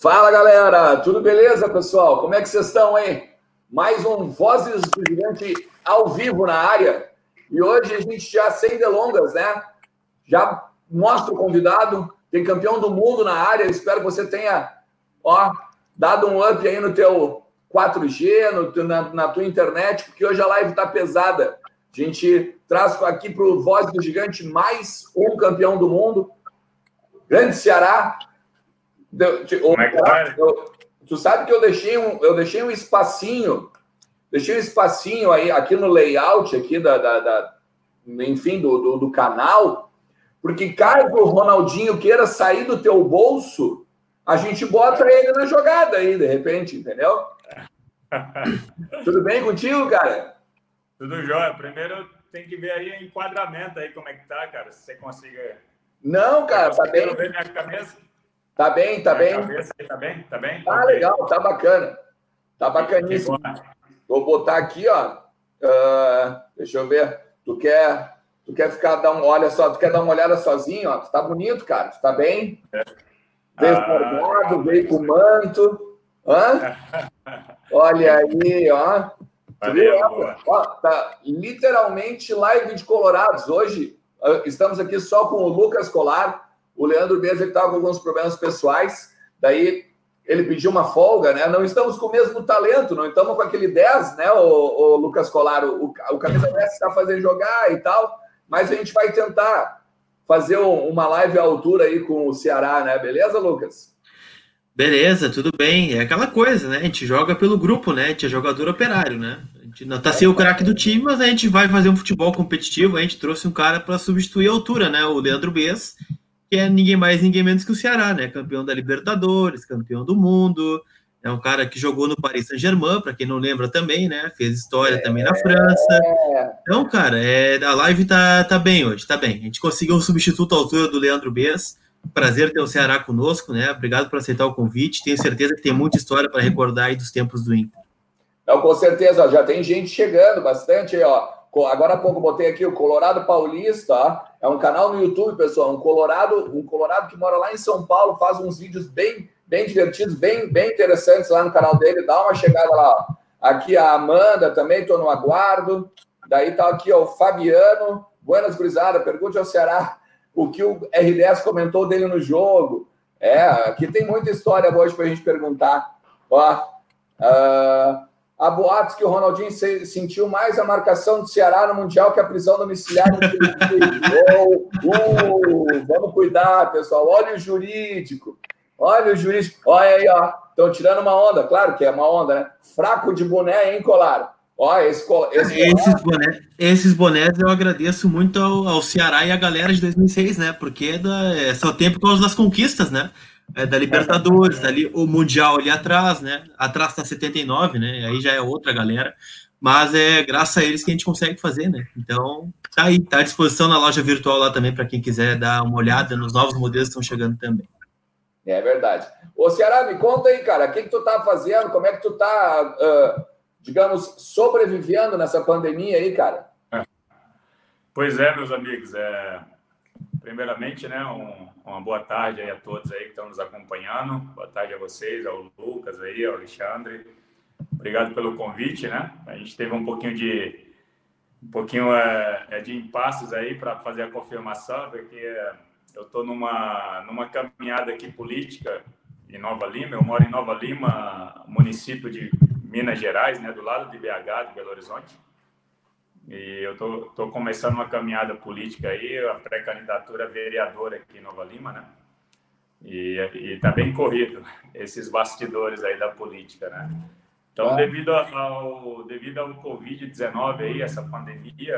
Fala galera, tudo beleza pessoal? Como é que vocês estão aí? Mais um Vozes do Gigante ao vivo na área. E hoje a gente já sem delongas, né? Já mostra o convidado, tem campeão do mundo na área. Espero que você tenha ó, dado um up aí no teu 4G, no, na, na tua internet, porque hoje a live tá pesada. A gente traz aqui para o Voz do Gigante mais um campeão do mundo. Grande Ceará, como é que? Eu, tu sabe que eu deixei um, eu deixei um espacinho, deixei um espacinho aí aqui no layout aqui da, da, da enfim, do, do, do, canal, porque caso o Ronaldinho queira sair do teu bolso, a gente bota ele na jogada aí, de repente, entendeu? Tudo bem contigo, cara? Tudo jóia. Primeiro tem que ver aí o enquadramento aí, como é que tá, cara, se você consiga... Não, cara, tá bem. ver minha cabeça? Tá bem, tá bem. Tá bem, tá bem? Tá legal, tá bacana. Tá bacaníssimo. Vou botar aqui, ó. Uh, deixa eu ver. Tu quer, tu quer ficar, dar um, olha só, tu quer dar uma olhada sozinho, ó. Tu tá bonito, cara. Tu tá bem? É. Veio ah, veio com manto. Hã? Olha aí, ó. Valeu, ó, tá literalmente live de Colorados. Hoje uh, estamos aqui só com o Lucas Colar o Leandro mesmo estava com alguns problemas pessoais, daí ele pediu uma folga, né? Não estamos com o mesmo talento, não estamos com aquele 10, né, o, o Lucas Colaro? O, o camisa 10 está fazendo jogar e tal, mas a gente vai tentar fazer uma live à altura aí com o Ceará, né? Beleza, Lucas? Beleza, tudo bem. É aquela coisa, né? A gente joga pelo grupo, né? A gente é jogador operário, né? A gente não tá sem o craque do time, mas a gente vai fazer um futebol competitivo. A gente trouxe um cara para substituir a altura, né? O Leandro Bess que é ninguém mais, ninguém menos que o Ceará, né? Campeão da Libertadores, campeão do mundo. É um cara que jogou no Paris Saint-Germain, para quem não lembra também, né? Fez história é, também na França. Então, cara, é, a live tá, tá bem hoje, tá bem. A gente conseguiu um substituto à altura do Leandro Bess. Prazer ter o Ceará conosco, né? Obrigado por aceitar o convite. Tenho certeza que tem muita história para recordar aí dos tempos do Inter. Não, com certeza, ó, já tem gente chegando bastante aí, ó. Agora há pouco botei aqui o Colorado Paulista. É um canal no YouTube, pessoal. Um Colorado, um Colorado que mora lá em São Paulo, faz uns vídeos bem, bem divertidos, bem, bem interessantes lá no canal dele. Dá uma chegada lá. Aqui a Amanda também, estou no aguardo. Daí tá aqui ó, o Fabiano. Buenas Gurizada, pergunte ao Ceará o que o R10 comentou dele no jogo. É, aqui tem muita história hoje para a gente perguntar. Ó, uh, Há boatos que o Ronaldinho sentiu mais a marcação do Ceará no Mundial que a prisão domiciliar. oh, uh, vamos cuidar, pessoal. Olha o jurídico. Olha o jurídico. Olha aí, ó. Estão tirando uma onda. Claro que é uma onda, né? Fraco de boné, hein, Colar? Ó, esse, esse esses, bonés, esses bonés eu agradeço muito ao, ao, Ceará e à galera de 2006, né? Porque é, da, é só tempo por causa das conquistas, né? É, da Libertadores, ali o Mundial ali atrás, né? Atrás tá 79, né? Aí já é outra galera. Mas é graças a eles que a gente consegue fazer, né? Então, tá aí, tá à disposição na loja virtual lá também para quem quiser dar uma olhada nos novos modelos que estão chegando também. É verdade. Ô, Ceará, me conta aí, cara, o que, que tu tá fazendo? Como é que tu tá, uh, digamos, sobrevivendo nessa pandemia aí, cara? Pois é, meus amigos, é, primeiramente, né, um, uma boa tarde aí a todos aí que estão nos acompanhando. Boa tarde a vocês, ao Lucas aí, ao Alexandre. Obrigado pelo convite, né? A gente teve um pouquinho de um pouquinho é, de impasses aí para fazer a confirmação, porque é, eu estou numa numa caminhada aqui política em Nova Lima. Eu moro em Nova Lima, município de Minas Gerais, né, do lado de BH, de Belo Horizonte. E eu tô, tô começando uma caminhada política aí, a pré-candidatura vereadora aqui em Nova Lima, né? E, e tá bem corrido esses bastidores aí da política, né? Então, devido ao devido ao Covid-19 aí, essa pandemia,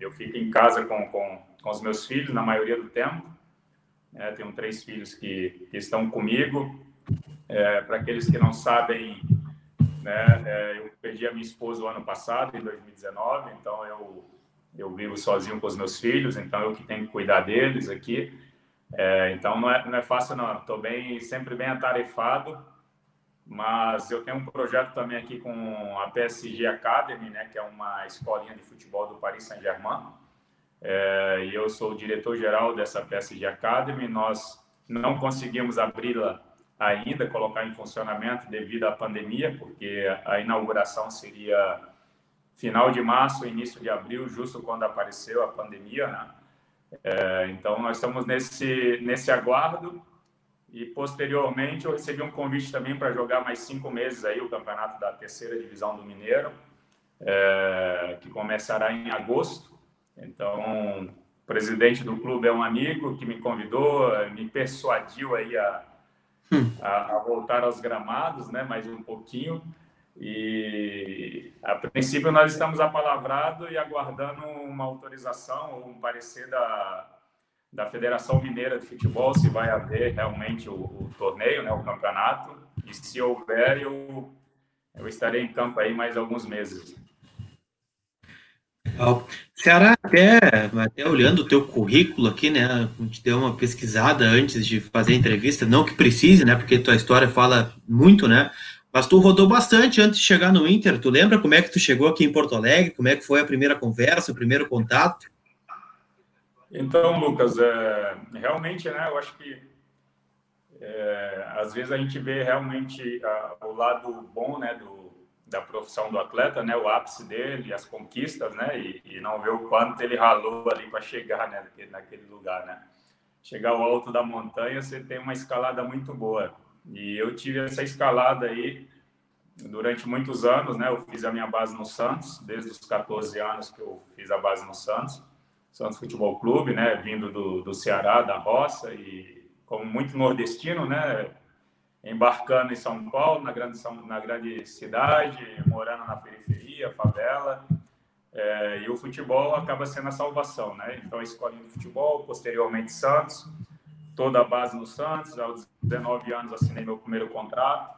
eu fico em casa com, com, com os meus filhos na maioria do tempo. É, tenho três filhos que, que estão comigo. É, Para aqueles que não sabem, né? É, eu perdi a minha esposa o ano passado, em 2019, então eu, eu vivo sozinho com os meus filhos, então eu que tenho que cuidar deles aqui. É, então não é, não é fácil não, estou bem, sempre bem atarefado, mas eu tenho um projeto também aqui com a PSG Academy, né, que é uma escolinha de futebol do Paris Saint-Germain, é, e eu sou o diretor-geral dessa PSG Academy, nós não conseguimos abri-la ainda colocar em funcionamento devido à pandemia, porque a inauguração seria final de março, início de abril, justo quando apareceu a pandemia, né? É, então nós estamos nesse nesse aguardo e posteriormente eu recebi um convite também para jogar mais cinco meses aí o campeonato da terceira divisão do Mineiro, é, que começará em agosto. Então o presidente do clube é um amigo que me convidou, me persuadiu aí a, a, a voltar aos gramados, né? Mais um pouquinho. E a princípio nós estamos apalavrados e aguardando uma autorização ou um parecer da, da Federação Mineira de Futebol se vai haver realmente o, o torneio, né, o campeonato. E se houver, eu, eu estarei em campo aí mais alguns meses. Legal. Ceará, até, até olhando o teu currículo aqui, né? A gente deu uma pesquisada antes de fazer a entrevista, não que precise, né? Porque tua história fala muito, né? Mas tu rodou bastante antes de chegar no Inter. Tu lembra como é que tu chegou aqui em Porto Alegre? Como é que foi a primeira conversa, o primeiro contato? Então, Lucas, é, realmente, né? Eu acho que é, às vezes a gente vê realmente a, o lado bom, né? Do, da profissão do atleta, né? O ápice dele, as conquistas, né? E, e não vê o quanto ele ralou ali para chegar, né? Naquele lugar, né? Chegar ao alto da montanha, você tem uma escalada muito boa e eu tive essa escalada aí durante muitos anos, né? Eu fiz a minha base no Santos, desde os 14 anos que eu fiz a base no Santos, Santos Futebol Clube, né? Vindo do, do Ceará, da roça e como muito nordestino, né? Embarcando em São Paulo, na grande, na grande cidade, morando na periferia, favela. É, e o futebol acaba sendo a salvação, né? Então, de futebol, posteriormente Santos, toda a base no Santos. Aos 19 anos assinei meu primeiro contrato.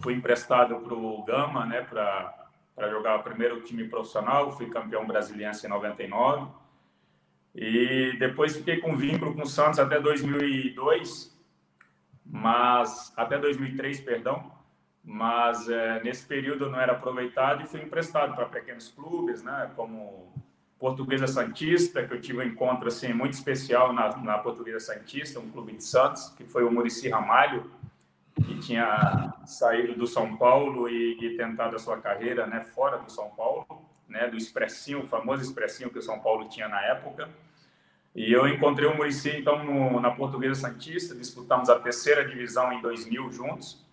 Fui emprestado para o Gama, né, para jogar o primeiro time profissional. Fui campeão brasileiro em 99. E depois fiquei com vínculo com o Santos até 2002, mas até 2003, perdão. Mas é, nesse período não era aproveitado e fui emprestado para pequenos clubes, né, como Portuguesa Santista, que eu tive um encontro assim, muito especial na, na Portuguesa Santista, um clube de Santos, que foi o Murici Ramalho, que tinha saído do São Paulo e, e, tentado a sua carreira né, fora do São Paulo, né, do expressinho, o famoso expressinho que o São Paulo tinha na época. E eu encontrei o Murici, então, no, na Portuguesa Santista, disputamos a terceira divisão em 2000 juntos,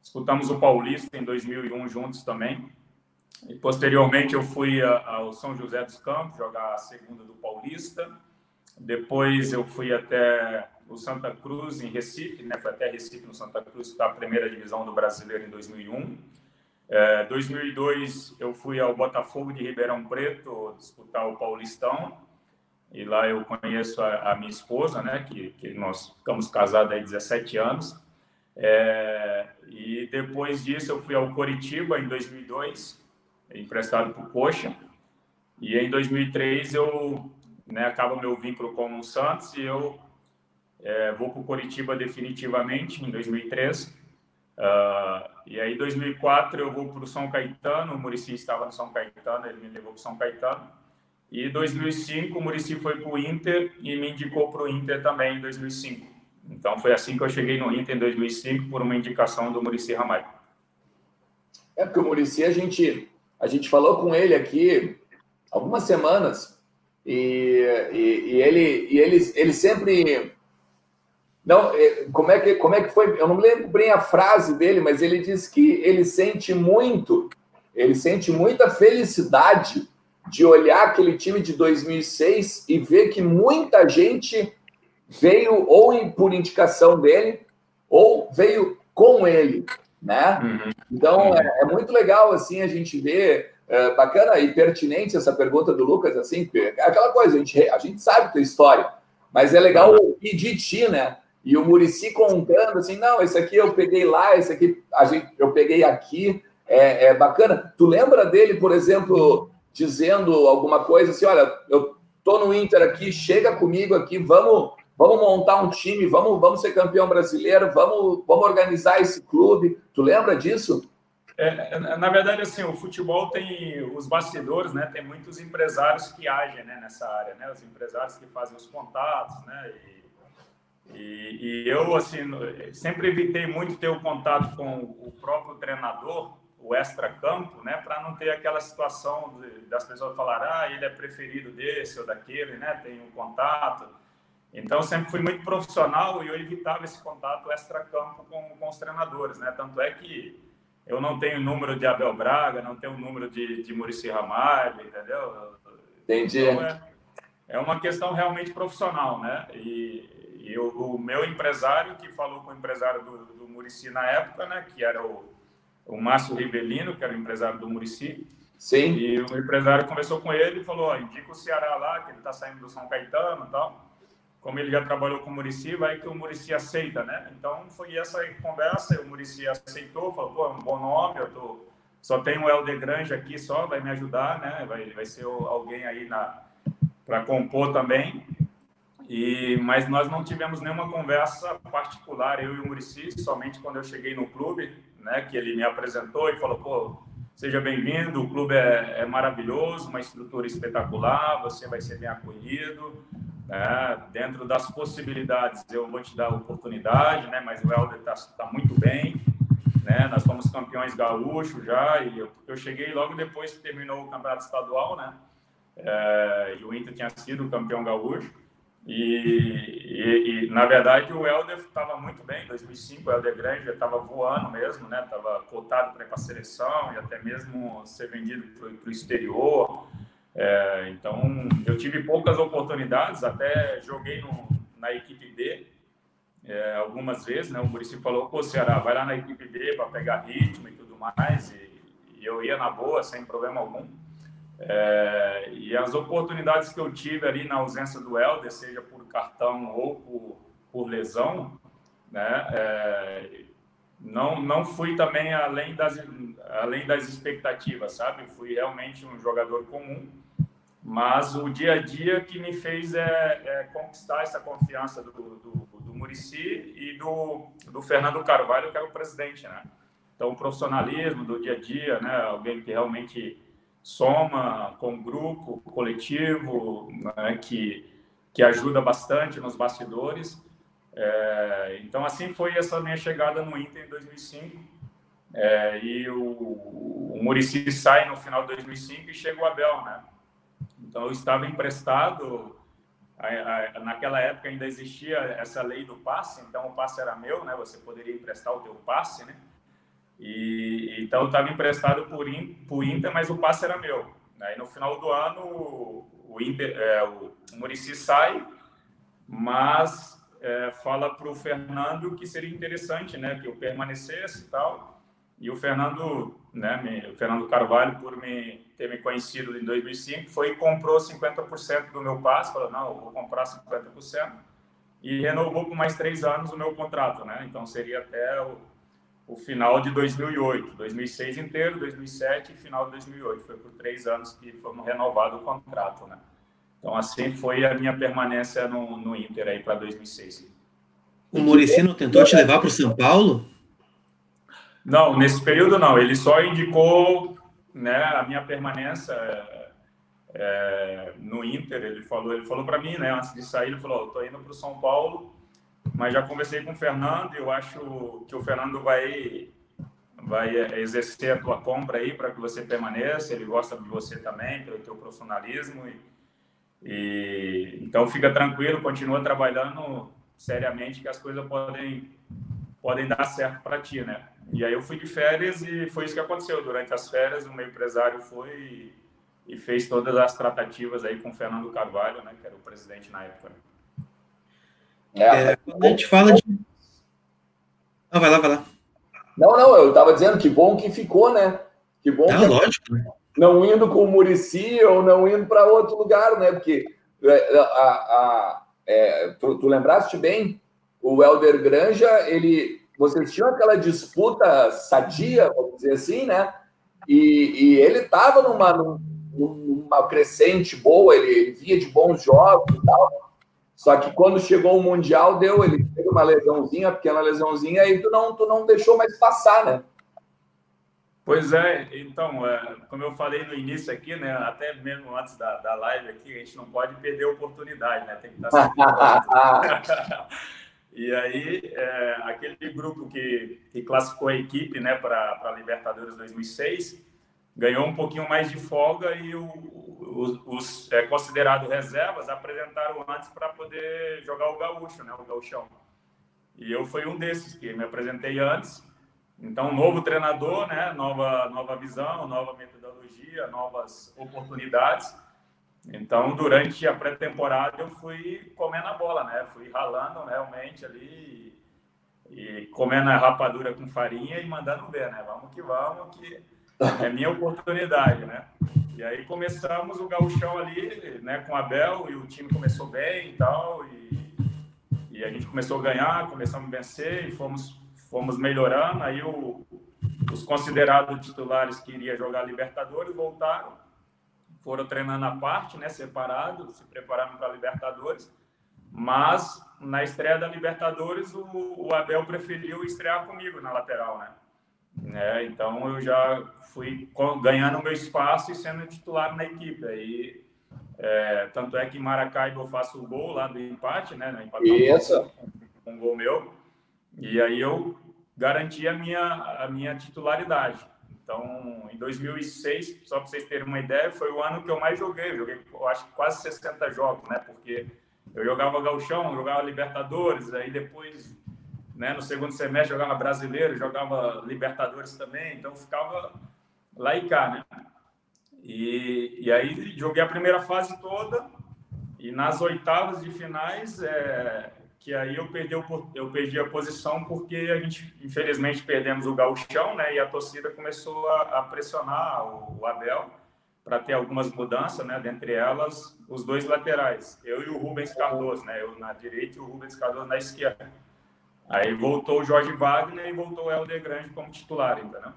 disputamos o Paulista em 2001 juntos também, e posteriormente eu fui ao São José dos Campos jogar a segunda do Paulista. Depois eu fui até o Santa Cruz em Recife, né? Foi até Recife no Santa Cruz para a primeira divisão do Brasileiro em 2001. É, 2002 eu fui ao Botafogo de Ribeirão Preto disputar o Paulistão e lá eu conheço a, a minha esposa, né? Que, que nós ficamos casados há 17 anos. É, e depois disso eu fui ao Coritiba em 2002 emprestado por Coxa. E em 2003 eu né, acaba meu vínculo com o Santos e eu é, vou para o Coritiba definitivamente em 2003. Uh, ah, e aí, em 2004, eu vou para o São Caetano. O Murici estava no São Caetano, ele me levou para o São Caetano. E em 2005, o Murici foi para o Inter e me indicou para o Inter também em 2005. Então, foi assim que eu cheguei no Inter em 2005, por uma indicação do Murici Ramalho. É porque o Murici, a gente a gente falou com ele aqui algumas semanas e, e, e ele, e ele, ele sempre. Não, é, como é, que, como é que foi? Eu não lembro bem a frase dele, mas ele disse que ele sente muito, ele sente muita felicidade de olhar aquele time de 2006 e ver que muita gente veio ou por indicação dele ou veio com ele né? Uhum. Então é, é, muito legal assim a gente ver é, bacana e pertinente essa pergunta do Lucas assim, é aquela coisa a gente a gente sabe tua história, mas é legal uhum. ouvir de ti, né? E o Murici contando assim, não, esse aqui eu peguei lá, esse aqui a gente eu peguei aqui, é, é bacana. Tu lembra dele, por exemplo, dizendo alguma coisa assim, olha, eu tô no Inter aqui, chega comigo aqui, vamos Vamos montar um time, vamos, vamos ser campeão brasileiro, vamos, vamos organizar esse clube. Tu lembra disso? É, na verdade, assim, o futebol tem os bastidores, né? Tem muitos empresários que agem né, nessa área, né? Os empresários que fazem os contatos, né? E, e, e, eu, assim, sempre evitei muito ter o contato com o próprio treinador, o extra-campo, né, para não ter aquela situação de, das pessoas falarem, ah, ele é preferido desse ou daquele, né, tem um contato. Então, sempre fui muito profissional e eu evitava esse contato extra-campo com, com os treinadores, né, tanto é que eu não tenho número de Abel Braga, não tenho número de, de Murici Ramalho, entendeu? Entendi. Então, é, é uma questão realmente profissional, né? E, e o, o, meu empresário, que falou com o empresário do, do Murici na época, né? Que era o, o Márcio Rivelino, que era o empresário do Murici. Sim. E o empresário conversou com ele e falou: ó, indica o Ceará lá, que ele está saindo do São Caetano e tal. Como ele já trabalhou com o Murici, vai que o Murici aceita, né? Então foi essa conversa, o Murici aceitou, falou: pô, é um bom nome, eu tô. Só tem o Helder Grande aqui só, vai me ajudar, né? Vai, vai ser alguém aí na para compor também. E, mas nós não tivemos nenhuma conversa particular, eu e o Murici, somente quando eu cheguei no clube, né, que ele me apresentou e falou, pô, seja bem-vindo, o clube é, é, maravilhoso, uma estrutura espetacular, você vai ser bem acolhido, né, dentro das possibilidades eu vou te dar oportunidade, né, mas o Helder está tá muito bem, né, nós fomos campeões gaúchos já, e eu, eu cheguei logo depois que terminou o campeonato estadual, né, é, e o Inter tinha sido campeão gaúcho. E, e, e, na verdade o Helder estava muito bem em 2005, o Helder Grande estava voando mesmo, né? Estava cotado para ir para a seleção e até mesmo ser vendido para o exterior. É, então eu tive poucas oportunidades, até joguei no, na equipe D é, algumas vezes, né? O Murici falou: "Pô, Ceará, vai lá na equipe D para pegar ritmo e tudo mais", e, e eu ia na boa sem problema algum. É, e as oportunidades que eu tive ali na ausência do Helder, seja por cartão ou por, por lesão, né, é, não, não fui também além das, além das expectativas, sabe? Fui realmente um jogador comum, mas o dia a dia que me fez é, é conquistar essa confiança do, do, do Murici e do, do Fernando Carvalho, que era o presidente, né? Então, o profissionalismo do dia a dia, né? Alguém que realmente soma com grupo coletivo, né, que, que ajuda bastante nos bastidores. É, então, assim foi essa minha chegada no Inter em 2005. É, e o, o Murici sai no final de 2005 e chega o Abel, né? Então, eu estava emprestado. Naquela época ainda existia essa lei do passe, então o passe era meu, né? Você poderia emprestar o teu passe, né? E, então eu estava emprestado por, por Inter, mas o passe era meu. Aí no final do ano o, Inter, é, o Murici sai, mas é, fala para o Fernando que seria interessante, né, que eu permanecesse e tal. E o Fernando, né, me, o Fernando Carvalho, por me ter me conhecido em 2005, foi e comprou 50% do meu passe. Falou, não, vou comprar 50%. E renovou por mais três anos o meu contrato, né? Então seria até o o final de 2008, 2006 inteiro, 2007 e final de 2008. Foi por três anos que fomos renovado o contrato, né? Então, assim foi a minha permanência no, no Inter aí para 2006. O Murici não tentou te levar para o São Paulo? Não, nesse período não. Ele só indicou né, a minha permanência é, no Inter. Ele falou, ele falou para mim, né, antes de sair, ele falou: "Estou indo para o São Paulo mas já conversei com o Fernando e eu acho que o Fernando vai vai exercer a tua compra aí para que você permaneça. Ele gosta de você também pelo teu profissionalismo e, e então fica tranquilo, continua trabalhando seriamente que as coisas podem podem dar certo para ti, né? E aí eu fui de férias e foi isso que aconteceu. Durante as férias, o meu empresário foi e, fez todas as tratativas aí com o Fernando Carvalho, né, que era o presidente na época. É, é, quando a gente fala de. Não, vai lá, vai lá. Não, não, eu estava dizendo que bom que ficou, né? Que bom é, que lógico. não indo com o Murici ou não indo para outro lugar, né? Porque é, a, a, é, tu, tu, lembraste bem, o Helder Granja, ele, vocês tinham aquela disputa sadia, vamos dizer assim, né? E, e ele estava numa, numa crescente boa, ele, ele via de bons jogos e tal. Só que quando chegou o Mundial, deu, ele teve uma lesãozinha, pequena lesãozinha, e tu não, tu não deixou mais passar, né? Pois é, então, é, como eu falei no início aqui, né, até mesmo antes da, da live aqui, a gente não pode perder a oportunidade, né? Tem que estar sempre E aí, é, aquele grupo que, que classificou a equipe né, para a Libertadores 2006 ganhou um pouquinho mais de folga e o, os, os é, considerados reservas apresentaram antes para poder jogar o gaúcho, né, o gauchão. E eu fui um desses que me apresentei antes. Então, novo treinador, né, nova, nova visão, nova metodologia, novas oportunidades. Então, durante a pré-temporada, eu fui comendo a bola, né? Fui ralando realmente ali e, e comendo a rapadura com farinha e mandando ver, né? Vamos que vamos, que é minha oportunidade, né? E aí começamos o gauchão ali, né, com a Abel, e o time começou bem e tal, e, e a gente começou a ganhar, começamos a vencer e fomos, fomos melhorando. Aí o, os considerados titulares que iriam jogar Libertadores voltaram, foram treinando à parte, né, separados, se prepararam para Libertadores. Mas na estreia da Libertadores, o, o Abel preferiu estrear comigo na lateral, né? Né? Então eu já fui ganhando meu espaço e sendo titular na equipe. Aí, é, tanto é que em Maracaibo eu faço o gol lá do empate, né? Empate Isso. Um, um gol meu. E aí eu garanti a minha, a minha titularidade. Então, em 2006, só para vocês terem uma ideia, foi o ano que eu mais joguei. Joguei, eu acho que quase 60 jogos, né? Porque eu jogava gauchão, jogava Libertadores, aí depois, né, no segundo semestre jogava Brasileiro, jogava Libertadores também, então ficava lá e cá, né? E, e aí joguei a primeira fase toda e nas oitavas de finais é, que aí eu perdi, eu perdi a posição porque a gente, infelizmente, perdemos o gauchão, né? E a torcida começou a, a pressionar o, o Abel para ter algumas mudanças, né? Dentre elas, os dois laterais, eu e o Rubens Cardoso, né? Eu na direita e o Rubens Cardoso na esquerda. Aí voltou o Jorge Wagner e voltou o Helder Grande como titular, entendeu?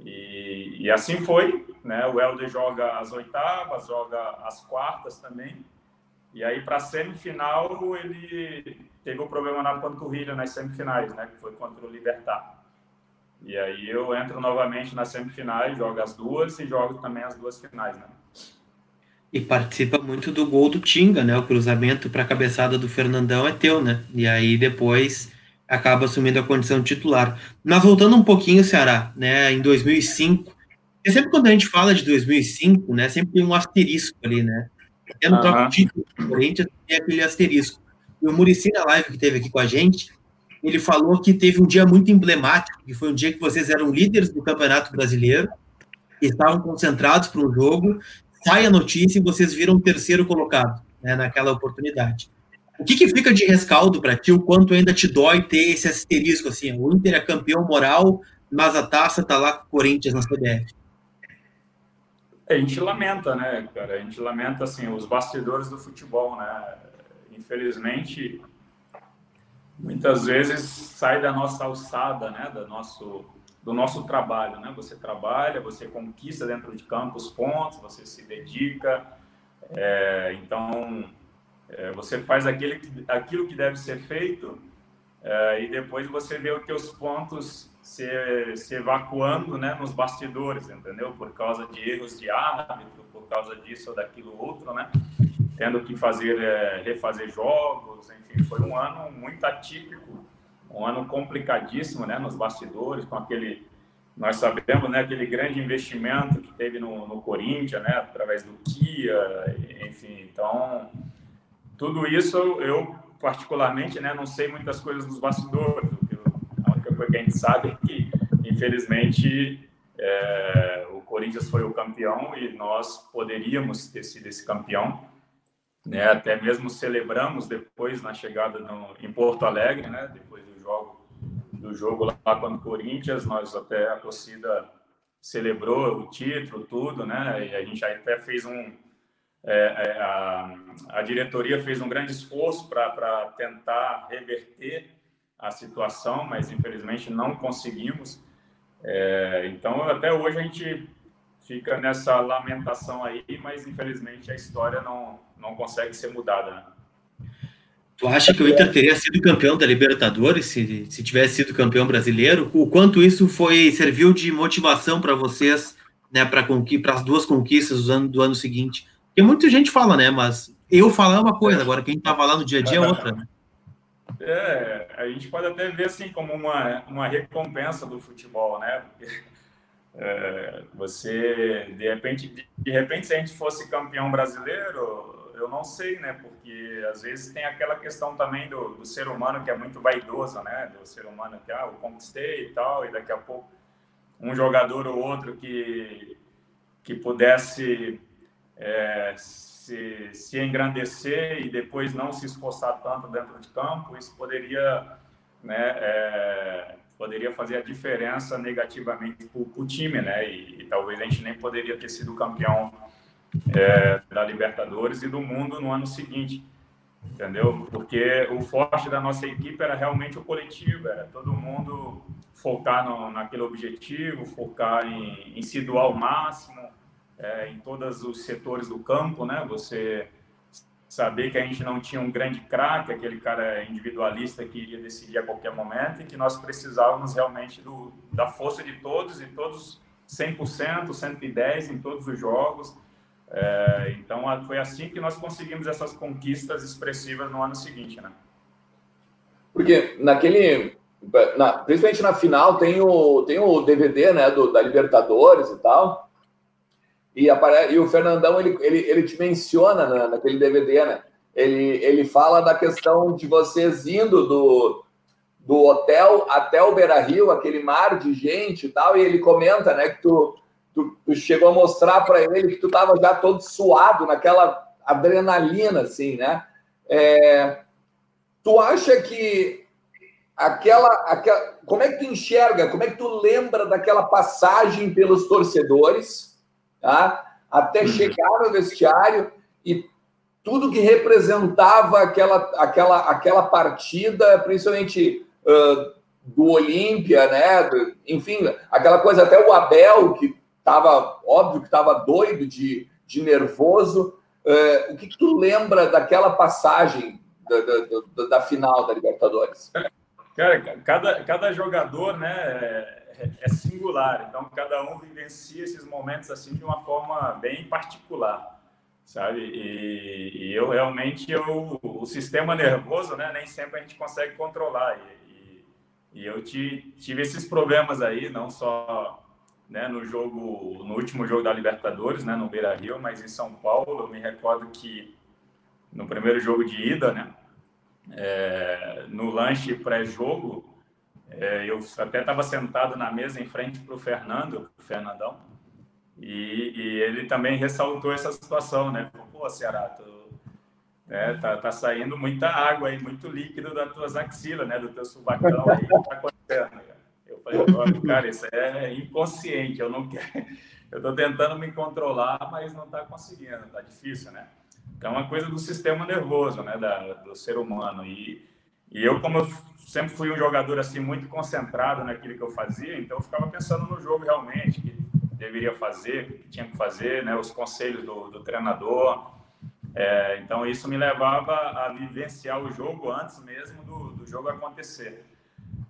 E, e assim foi, né? O Helder joga as oitavas, joga as quartas também. E aí, para a semifinal, ele teve um problema na panturrilha nas semifinais, né? Que foi contra o Libertar. E aí eu entro novamente nas semifinais, jogo as duas e jogo também as duas finais, né? E participa muito do gol do Tinga, né? O cruzamento para a cabeçada do Fernandão é teu, né? E aí depois acaba assumindo a condição titular. Mas voltando um pouquinho, Ceará, né? Em 2005, e sempre quando a gente fala de 2005, né? Sempre tem um asterisco ali, né? Até no próprio título do Corinthians tem aquele asterisco. E o Murici, na live que teve aqui com a gente, ele falou que teve um dia muito emblemático, que foi um dia que vocês eram líderes do Campeonato Brasileiro, estavam concentrados para um jogo, sai a notícia e vocês viram o terceiro colocado né, naquela oportunidade. O que, que fica de rescaldo para ti? O quanto ainda te dói ter esse asterisco assim? O Inter é campeão moral, mas a taça está lá com o Corinthians na CBF. A gente lamenta, né, cara? A gente lamenta, assim, os bastidores do futebol, né? Infelizmente, muitas vezes sai da nossa alçada, né? Do nosso, do nosso trabalho, né? Você trabalha, você conquista dentro de campo os pontos, você se dedica. É, então, é, você faz aquele, aquilo que deve ser feito é, e depois você vê os teus pontos se, se evacuando né, nos bastidores, entendeu? Por causa de erros de árbitro, por causa disso ou daquilo outro, né? Tendo que fazer, é, refazer jogos, enfim, foi um ano muito atípico, um ano complicadíssimo, né? Nos bastidores, com aquele, nós sabemos, né? Aquele grande investimento que teve no, no Corinthians, né? Através do Kia, enfim, então tudo isso eu particularmente, né? Não sei muitas coisas dos bastidores, porque a gente sabe que, infelizmente, é, o Corinthians foi o campeão e nós poderíamos ter sido esse campeão. Né? Até mesmo celebramos depois na chegada no, em Porto Alegre, né? depois do jogo, do jogo lá contra o Corinthians, nós até a torcida celebrou o título, tudo, né? E a gente até fez um. É, é a, a diretoria fez um grande esforço para tentar reverter a situação, mas infelizmente não conseguimos. É, então, até hoje a gente fica nessa lamentação aí, mas infelizmente a história não, não consegue ser mudada. Né? Tu acha que o Inter teria sido campeão da Libertadores se, se tivesse sido campeão brasileiro? O quanto isso foi serviu de motivação para vocês, né, para as duas conquistas do ano, do ano seguinte? Porque muita gente fala, né? Mas eu falar é uma coisa, agora quem está falando no dia a dia é outra. Né? É, a gente pode até ver assim como uma, uma recompensa do futebol, né? É, você, de repente, de repente, se a gente fosse campeão brasileiro, eu não sei, né? Porque às vezes tem aquela questão também do, do ser humano que é muito vaidoso, né? Do ser humano que, ah, eu conquistei e tal, e daqui a pouco um jogador ou outro que, que pudesse é, se, se engrandecer e depois não se esforçar tanto dentro de campo, isso poderia né, é, poderia fazer a diferença negativamente para o time, né? E, e, talvez a gente nem poderia ter sido campeão é, da Libertadores e do mundo no ano seguinte, entendeu? Porque o forte da nossa equipe era realmente o coletivo, era todo mundo focar no, naquele objetivo, focar em, em se doar ao máximo é, em todos os setores do campo, né? Você saber que a gente não tinha um grande craque, aquele cara individualista que iria decidir a qualquer momento, e que nós precisávamos realmente do, da força de todos, e todos 100%, 110% em todos os jogos. É, então, foi assim que nós conseguimos essas conquistas expressivas no ano seguinte, né? Porque naquele, na, principalmente na final, tem o, tem o DVD né, do, da Libertadores e tal, e, apare... e o Fernandão, ele, ele, ele te menciona na, naquele DVD, né? Ele, ele fala da questão de vocês indo do, do hotel até o Beira Rio, aquele mar de gente e tal, e ele comenta, né, que tu, tu, tu chegou a mostrar para ele que tu estava já todo suado naquela adrenalina, assim, né? É, tu acha que aquela, aquela. Como é que tu enxerga, como é que tu lembra daquela passagem pelos torcedores? Tá? até uhum. chegar no vestiário e tudo que representava aquela, aquela, aquela partida, principalmente uh, do Olímpia, né? Do, enfim, aquela coisa, até o Abel, que estava, óbvio que estava doido de, de nervoso. Uh, o que, que, tu lembra daquela passagem da, da, da, final da Libertadores? Cara, cada, cada jogador, né? é singular, então cada um vivencia esses momentos assim de uma forma bem particular, sabe? E, e eu realmente eu, o sistema nervoso, né, nem sempre a gente consegue controlar e, e, e eu te, tive esses problemas aí, não só né, no jogo, no último jogo da Libertadores, né, no Beira Rio, mas em São Paulo, eu me recordo que no primeiro jogo de ida, né, é, no lanche pré-jogo é, eu até estava sentado na mesa em frente para o Fernando, o Fernandão, e, e, ele também ressaltou essa situação, né? Pô, Ceará, tu, né, tá, tá saindo muita água aí, muito líquido das tuas axilas, né? Do teu subacão aí, tá acontecendo. Eu falei, cara, isso é inconsciente, eu não quero... Eu estou tentando me controlar, mas não está conseguindo, tá difícil, né? Então, é uma coisa do sistema nervoso, né? Da, do ser humano. E, e eu, como eu sempre fui um jogador assim muito concentrado naquilo que eu fazia, então eu ficava pensando no jogo realmente, que deveria fazer, o que tinha que fazer, né, os conselhos do, do treinador. É, então isso me levava a vivenciar o jogo antes mesmo do, do jogo acontecer.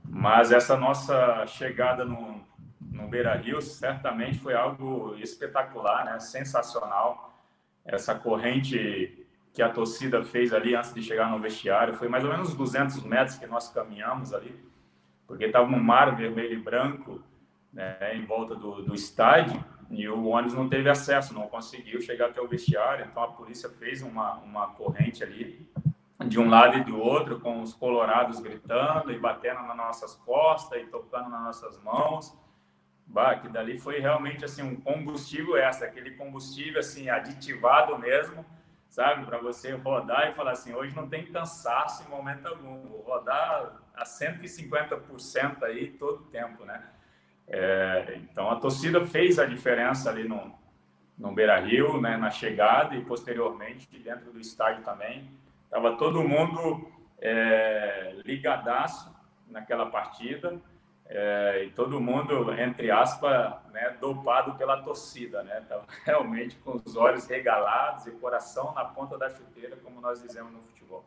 Mas essa nossa chegada no, no Beira Rio certamente foi algo espetacular, né, sensacional. Essa corrente que a torcida fez ali antes de chegar no vestiário. Foi mais ou menos 200 metros que nós caminhamos ali, porque estava um mar vermelho e branco né, em volta do, do estádio e o ônibus não teve acesso, não conseguiu chegar até o vestiário. Então a polícia fez uma, uma corrente ali de um lado e do outro, com os colorados gritando e batendo nas nossas costas e tocando nas nossas mãos. Bah, que dali foi realmente assim um combustível essa, aquele combustível assim aditivado mesmo sabe? Para você rodar e falar assim, hoje não tem cansaço em momento algum, vou rodar a 150% aí todo o tempo, né? É, então a torcida fez a diferença ali no, no Beira Rio, né, na chegada e posteriormente dentro do estádio também. Tava todo mundo é, ligadaço naquela partida. É, e todo mundo, entre aspas, né, dopado pela torcida, né? Tava realmente com os olhos regalados e coração na ponta da chuteira, como nós dizemos no futebol.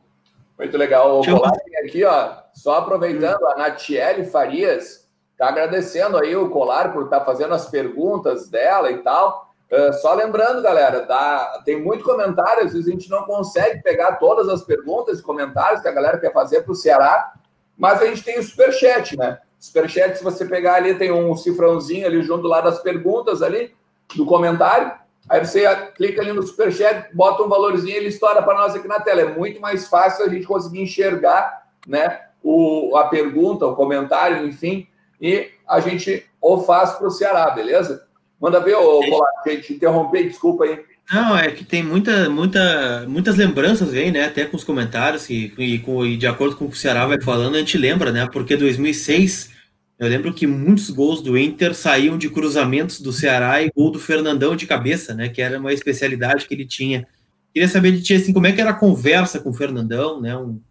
Muito legal. O Colar aqui, ó, só aproveitando, a Natiele Farias está agradecendo aí o Colar por estar tá fazendo as perguntas dela e tal. Uh, só lembrando, galera, tá, tem muito comentário, às vezes a gente não consegue pegar todas as perguntas e comentários que a galera quer fazer para o Ceará, mas a gente tem o Superchat, né? Superchat, se você pegar ali, tem um cifrãozinho ali junto lá das perguntas ali, do comentário. Aí você clica ali no Superchat, bota um valorzinho e ele estoura para nós aqui na tela. É muito mais fácil a gente conseguir enxergar né, o, a pergunta, o comentário, enfim, e a gente ou faz para o Ceará, beleza? Manda ver, ô, Bolate, te interromper, desculpa aí. Não, é que tem muita, muita, muitas lembranças aí, né? Até com os comentários e, com, e de acordo com o que o Ceará vai falando, a gente lembra, né? Porque 2006, eu lembro que muitos gols do Inter saíam de cruzamentos do Ceará e gol do Fernandão de cabeça, né? Que era uma especialidade que ele tinha. Queria saber de ti, assim, como é que era a conversa com o Fernandão, né? Um,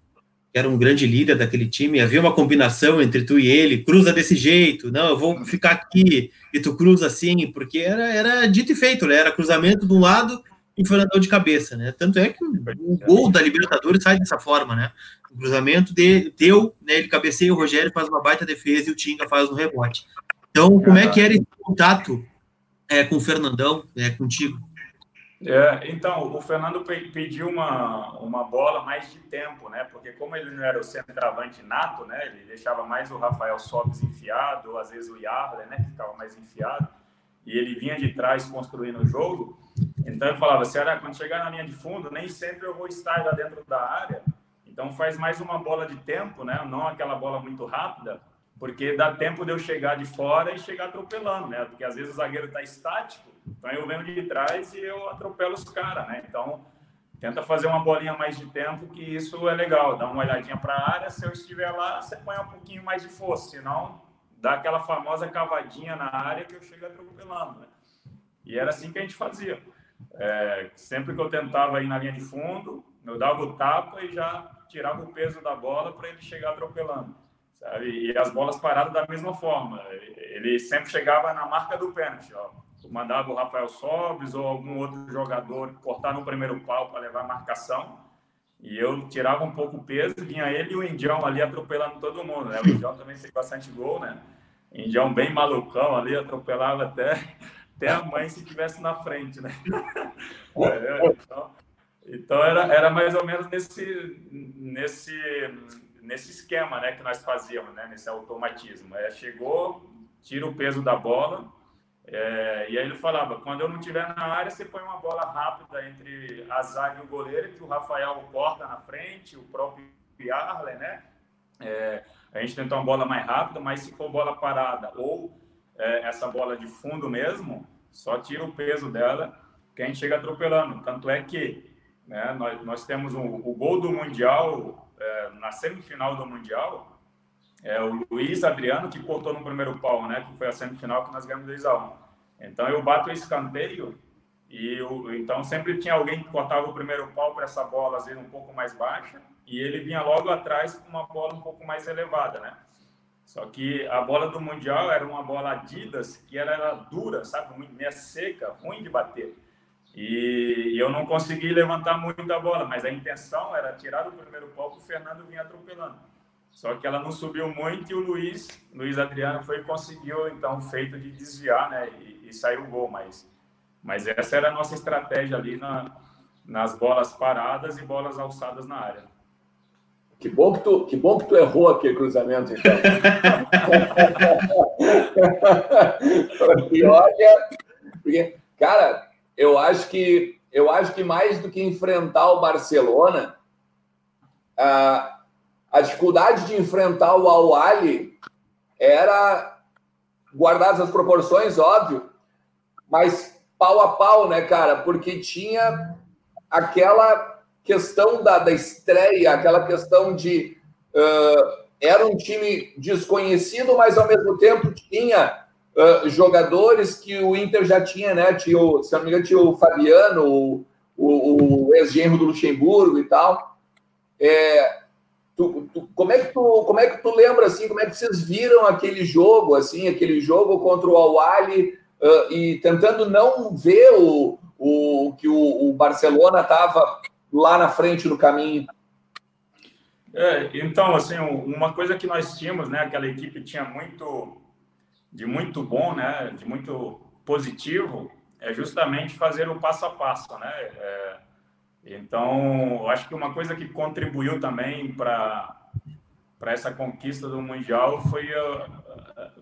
que era um grande líder daquele time, havia uma combinação entre tu e ele, cruza desse jeito, não, eu vou ficar aqui e tu cruza assim, porque era, era dito e feito, né? Era cruzamento de um lado e Fernandão de cabeça, né? Tanto é que o, gol da Libertadores sai dessa forma, né? O cruzamento de, deu, né? Ele cabeceia, o Rogério faz uma baita defesa e o Tinga faz no rebote. Então, como é que era esse contato é, com o Fernandão, é, contigo? É, então, o Fernando pediu uma, uma bola mais de tempo, né? Porque como ele não era o centroavante nato, né? Ele deixava mais o Rafael Sobis enfiado, ou às vezes o Yarley, né? Que ficava mais enfiado. E ele vinha de trás construindo o jogo. Então eu falava, Ceará, quando chegar na linha de fundo, nem sempre eu vou estar lá dentro da área. Então faz mais uma bola de tempo, né? Não aquela bola muito rápida, porque dá tempo de eu chegar de fora e chegar atropelando, né? Porque às vezes o zagueiro está estático então eu venho de trás e eu atropelo os caras, né? Então tenta fazer uma bolinha mais de tempo, que isso é legal. Dá uma olhadinha para a área, se eu estiver lá, você põe um pouquinho mais de força, senão dá aquela famosa cavadinha na área que eu chego atropelando, né? E era assim que a gente fazia. É, sempre que eu tentava ir na linha de fundo, eu dava o tapa e já tirava o peso da bola para ele chegar atropelando. Sabe? E as bolas paradas da mesma forma. Ele sempre chegava na marca do pênalti. Ó mandava o Rafael Sobres ou algum outro jogador cortar no primeiro pau para levar a marcação. E eu tirava um pouco o peso, vinha ele e o Indião ali atropelando todo mundo, né? O Indião também fez bastante gol, né? Indião bem malucão ali, atropelava até, até a mãe se estivesse na frente, né? então, então era, era mais ou menos nesse, nesse, nesse esquema né, que nós fazíamos, né? Nesse automatismo. É, chegou, tira o peso da bola, é, e aí ele falava, quando eu não estiver na área, você põe uma bola rápida entre a zaga e o goleiro, que o Rafael corta na frente, o próprio Yarley, né? É, a gente tentou uma bola mais rápida, mas se for bola parada ou é, essa bola de fundo mesmo, só tira o peso dela, que a gente chega atropelando. Tanto é que né, nós, nós temos um, o gol do Mundial, é, na semifinal do Mundial, é o Luiz Adriano que cortou no primeiro pau, né? Que foi a semifinal que nós ganhamos 2 a 1. Então eu bato o escanteio e eu, então sempre tinha alguém que cortava o primeiro pau para essa bola às vezes um pouco mais baixa e ele vinha logo atrás com uma bola um pouco mais elevada, né? Só que a bola do mundial era uma bola Adidas que era, era dura, sabe, meia seca, ruim de bater. E, e eu não consegui levantar muito a bola, mas a intenção era tirar o primeiro pau para o Fernando vinha atropelando. Só que ela não subiu muito e o Luiz, Luiz Adriano, foi conseguiu então feito de desviar, né? E, e saiu o gol, mas, mas essa era a nossa estratégia ali na, nas bolas paradas e bolas alçadas na área. Que bom que tu, que bom que tu errou aquele cruzamento, então. porque olha, porque, cara, eu acho que eu acho que mais do que enfrentar o Barcelona, ah, a dificuldade de enfrentar o Al-Ali era, guardadas as proporções, óbvio, mas pau a pau, né, cara? Porque tinha aquela questão da, da estreia, aquela questão de. Uh, era um time desconhecido, mas ao mesmo tempo tinha uh, jogadores que o Inter já tinha, né? Tinha o, se não me engano, tinha o Fabiano, o, o, o ex-genro do Luxemburgo e tal. É, Tu, tu, como, é que tu, como é que tu lembra, assim, como é que vocês viram aquele jogo, assim, aquele jogo contra o Awali uh, e tentando não ver o, o que o, o Barcelona estava lá na frente do caminho? É, então, assim, uma coisa que nós tínhamos, né, aquela equipe tinha muito, de muito bom, né, de muito positivo, é justamente fazer o passo a passo, né? É, então, eu acho que uma coisa que contribuiu também para para essa conquista do mundial foi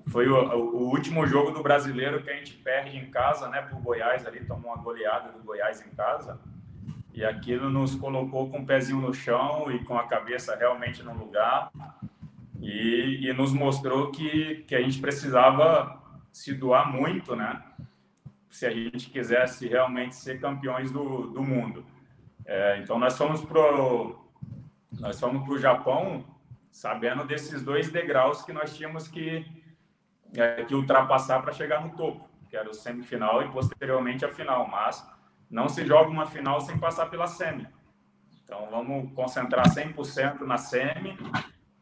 foi o, o, último jogo do brasileiro que a gente perde em casa, né? O Goiás ali tomou uma goleada do Goiás em casa e aquilo nos colocou com o pezinho no chão e com a cabeça realmente no lugar e, e nos mostrou que que a gente precisava se doar muito, né? Se a gente quisesse realmente ser campeões do, do mundo. É, então nós fomos pro nós fomos para o Japão sabendo desses dois degraus que nós tínhamos que, é, que ultrapassar para chegar no topo, que era o semifinal e posteriormente a final. Mas não se joga uma final sem passar pela semi. Então vamos concentrar 100% na semi.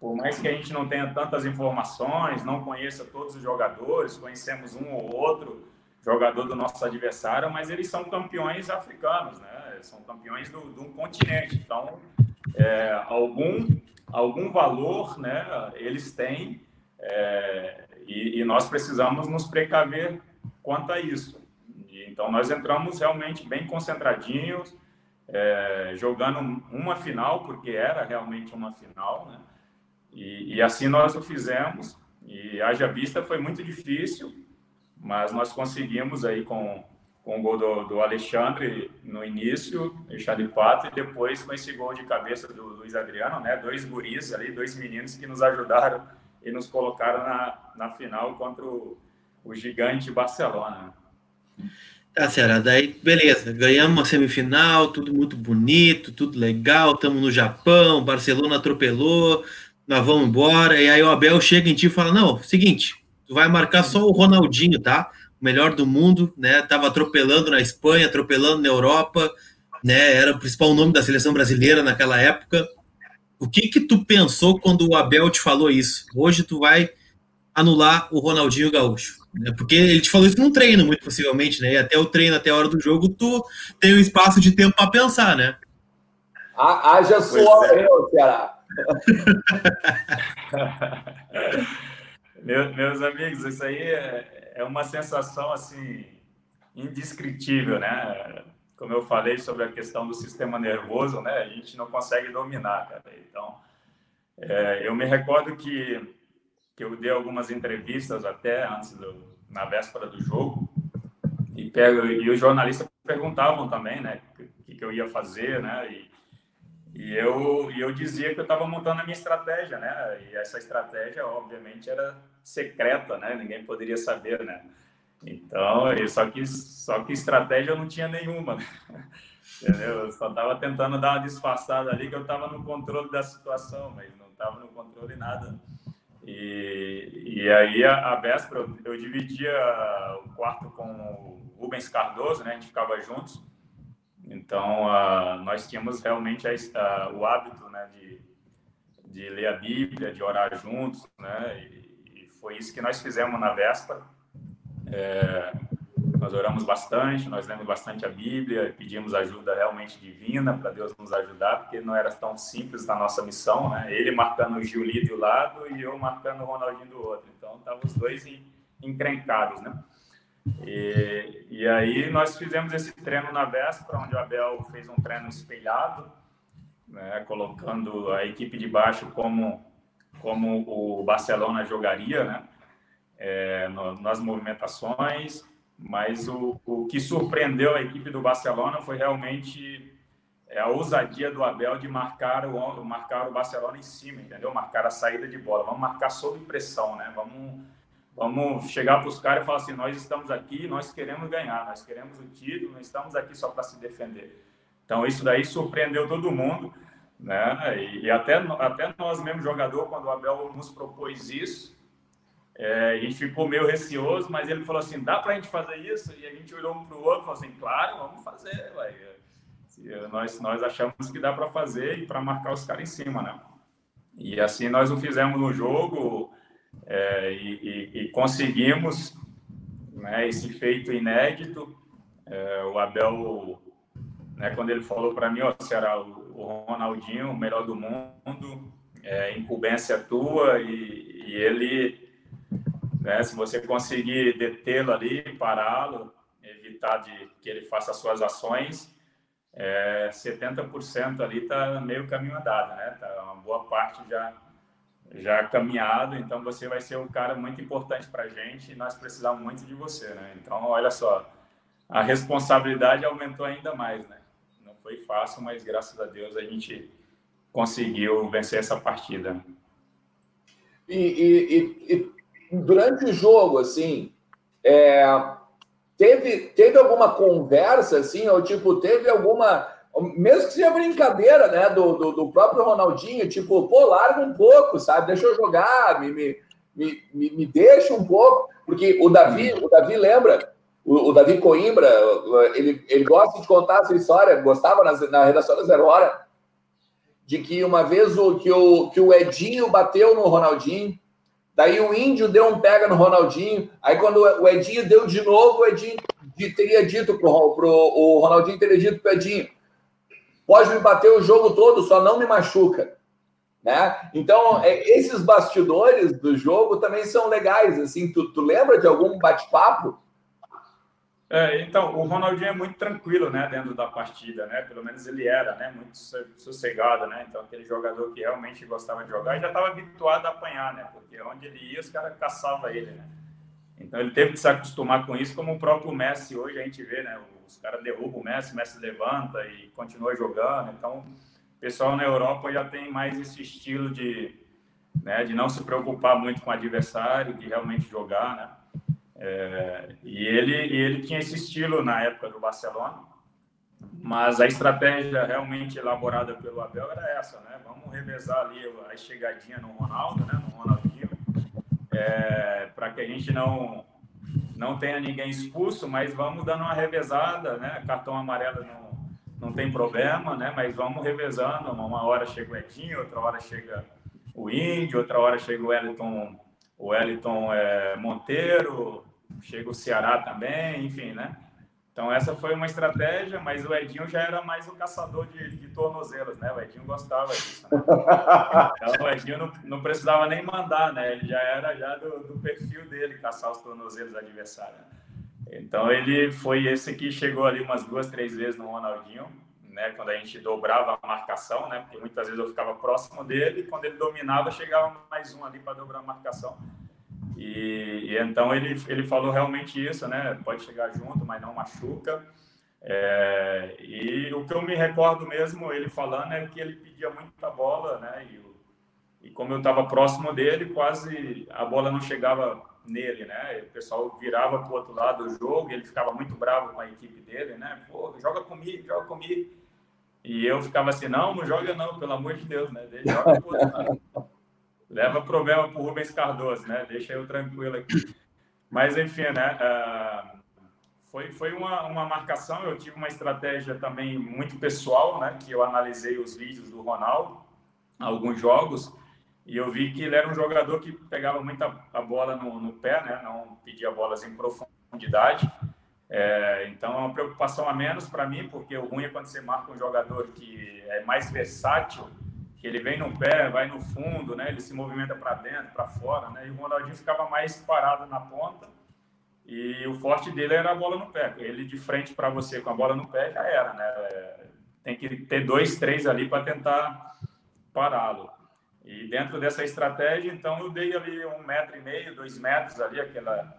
Por mais que a gente não tenha tantas informações, não conheça todos os jogadores, conhecemos um ou outro jogador do nosso adversário, mas eles são campeões africanos, né? São campeões de um continente. Então, é, algum, algum valor né, eles têm é, e, e, nós precisamos nos precaver quanto a isso. E, então, nós entramos realmente bem concentradinhos, é, jogando uma final, porque era realmente uma final, né? E, e, assim nós o fizemos. E haja vista foi muito difícil, mas nós conseguimos aí com com o gol do, do Alexandre no início, de quatro, e depois com esse gol de cabeça do Luiz Adriano, né? Dois guris ali, dois meninos que nos ajudaram e nos colocaram na, na final contra o, o gigante Barcelona. Tá, Ceará, daí beleza, ganhamos uma semifinal, tudo muito bonito, tudo legal, estamos no Japão, Barcelona atropelou, nós vamos embora, e aí o Abel chega em ti e fala, não, seguinte, tu vai marcar só o Ronaldinho, tá? Melhor do mundo, né? Tava atropelando na Espanha, atropelando na Europa, né? Era o principal nome da seleção brasileira naquela época. O que que tu pensou quando o Abel te falou isso? Hoje tu vai anular o Ronaldinho Gaúcho. Né? Porque ele te falou isso num treino, muito possivelmente, né? E até o treino, até a hora do jogo, tu tem um espaço de tempo para pensar, né? Haja sua, é. Ceará. meus amigos, isso aí é, é uma sensação assim indescritível, né? Como eu falei sobre a questão do sistema nervoso, né? A gente não consegue dominar, cara. Então, é, eu me recordo que que eu dei algumas entrevistas até antes do, na véspera do jogo e pego e os jornalistas perguntavam também, né? O que, que eu ia fazer, né? E, e eu, eu dizia que eu estava montando a minha estratégia, né? E essa estratégia, obviamente, era secreta, né? Ninguém poderia saber, né? Então, só que, só que estratégia eu não tinha nenhuma, né? entendeu? Eu só estava tentando dar uma disfarçada ali que eu estava no controle da situação, mas não estava no controle nada. E, e aí, a, a véspera, eu, eu dividia o quarto com o Rubens Cardoso, né? A gente ficava juntos. Então, uh, nós tínhamos realmente a, uh, o hábito né, de, de ler a Bíblia, de orar juntos, né? E, e foi isso que nós fizemos na véspera. É, nós oramos bastante, nós lemos bastante a Bíblia, pedimos ajuda realmente divina para Deus nos ajudar, porque não era tão simples na nossa missão, né? Ele marcando o Gilli de um lado e eu marcando o Ronaldinho do outro. Então, estavam os dois encrencados, né? E, e aí nós fizemos esse treino na véspera, onde o Abel fez um treino espelhado, né, colocando a equipe de baixo como, como o Barcelona jogaria, né, é, no, nas movimentações, mas o, o que surpreendeu a equipe do Barcelona foi realmente é, a ousadia do Abel de marcar o, marcar o Barcelona em cima, entendeu? Marcar a saída de bola. Vamos marcar sob pressão, né? Vamos Vamos chegar para os caras e falar assim: nós estamos aqui, nós queremos ganhar, nós queremos o título, não estamos aqui só para se defender. Então, isso daí surpreendeu todo mundo, né? E, e até, até nós mesmo, jogador, quando o Abel nos propôs isso, é, a gente ficou meio receoso, mas ele falou assim: dá para a gente fazer isso? E a gente olhou um para o outro e falou assim: claro, vamos fazer. Nós, nós achamos que dá para fazer e para marcar os caras em cima, né? E assim nós o fizemos no jogo é, e, e, e, conseguimos né, esse feito inédito. É, o Abel, né, quando ele falou para mim, ó, será o Ronaldinho, o melhor do mundo, é, incumbência tua, e, e ele, né, se você conseguir detê-lo ali, pará-lo, evitar de que ele faça as suas ações, é, 70% ali está meio caminho andado, né? Tá uma boa parte já já caminhado, então você vai ser um cara muito importante para a gente e nós precisamos muito de você, né? Então, olha só, a responsabilidade aumentou ainda mais, né? Não foi fácil, mas graças a Deus a gente conseguiu vencer essa partida. E, e, e durante o jogo, assim, é, teve, teve alguma conversa, assim, ou tipo, teve alguma. Mesmo que seja brincadeira, né, do, do, do, próprio Ronaldinho, tipo, pô, larga um pouco, sabe? Deixa eu jogar, me, me, me, me deixa um pouco. Porque o Davi, o Davi lembra, o, o, Davi Coimbra, ele, ele gosta de contar essa história, gostava na, na redação da Zero Hora, de que uma vez o, que, o, que o Edinho bateu no Ronaldinho, Daí o Índio deu um pega no Ronaldinho. Aí quando o Edinho deu de novo, o Edinho teria dito pro, pro o Ronaldinho teria dito pro Edinho: pode me bater o jogo todo, só não me machuca. Né? Então, é, esses bastidores do jogo também são legais. Assim, tu, tu lembra de algum bate-papo é, então, o Ronaldinho é muito tranquilo, né, dentro da partida, né? Pelo menos ele era, né, muito sossegado, né? Então, aquele jogador que realmente gostava de jogar já estava habituado a apanhar, né? Porque onde ele ia, os caras caçavam ele, né? Então, ele teve que se acostumar com isso, como o próprio Messi hoje a gente vê, né? Os caras derrubam o Messi, o Messi levanta e continua jogando. Então, o pessoal na Europa já tem mais esse estilo de, né, de não se preocupar muito com o adversário, de realmente jogar, né? É, e ele, ele tinha esse estilo na época do Barcelona, mas a estratégia realmente elaborada pelo Abel era essa, né? Vamos revezar ali a chegadinha no Ronaldo, né? No Ronaldinho, é, para que a gente não não tenha ninguém expulso, mas vamos dando uma revezada, né? Cartão amarelo não, não tem problema, né? Mas vamos revezando. Uma hora chega o Edinho, outra hora chega o Índio, outra hora chega o Wellington, o Wellington é, Monteiro, chega o Ceará também, enfim, né? Então essa foi uma estratégia, mas o Edinho já era mais o caçador de, de tornozelos, né? O Edinho gostava disso. Né? Então o Edinho não, não, precisava nem mandar, né? Ele já era já do, do perfil dele caçar os tornozelos adversários. Então ele foi esse que chegou ali umas duas, três vezes no Ronaldinho, né? Quando a gente dobrava a marcação, né? Porque muitas vezes eu ficava próximo dele, e quando ele dominava chegava mais um ali para dobrar a marcação. E, e, então ele, ele falou realmente isso, né? Pode chegar junto, mas não machuca. É, e o que eu me recordo mesmo ele falando é que ele pedia muita bola, né? E, e como eu estava próximo dele, quase a bola não chegava nele, né? O pessoal virava para o outro lado do jogo, ele ficava muito bravo com a equipe dele, né? Pô, joga comigo, joga comigo. E eu ficava assim, não, não joga não, pelo amor de Deus, né? Ele joga pro outro lado leva problema para o Rubens Cardoso, né? Deixa eu tranquilo aqui. Mas, enfim, né? Uh, foi foi uma, uma marcação. Eu tive uma estratégia também muito pessoal, né? Que eu analisei os vídeos do Ronaldo, alguns jogos, e eu vi que ele era um jogador que pegava muita a bola no, no pé, né? Não pedia bolas em profundidade. É, então é uma preocupação a menos para mim, porque o ruim é quando você marca um jogador que é mais versátil que ele vem no pé, vai no fundo, né? Ele se movimenta para dentro, para fora, né? E o Ronaldinho ficava mais parado na ponta. E o forte dele era a bola no pé. Ele de frente para você com a bola no pé já era, né? Tem que ter dois, três ali para tentar pará-lo. E dentro dessa estratégia, então eu dei ali um metro e meio, dois metros ali, aquela,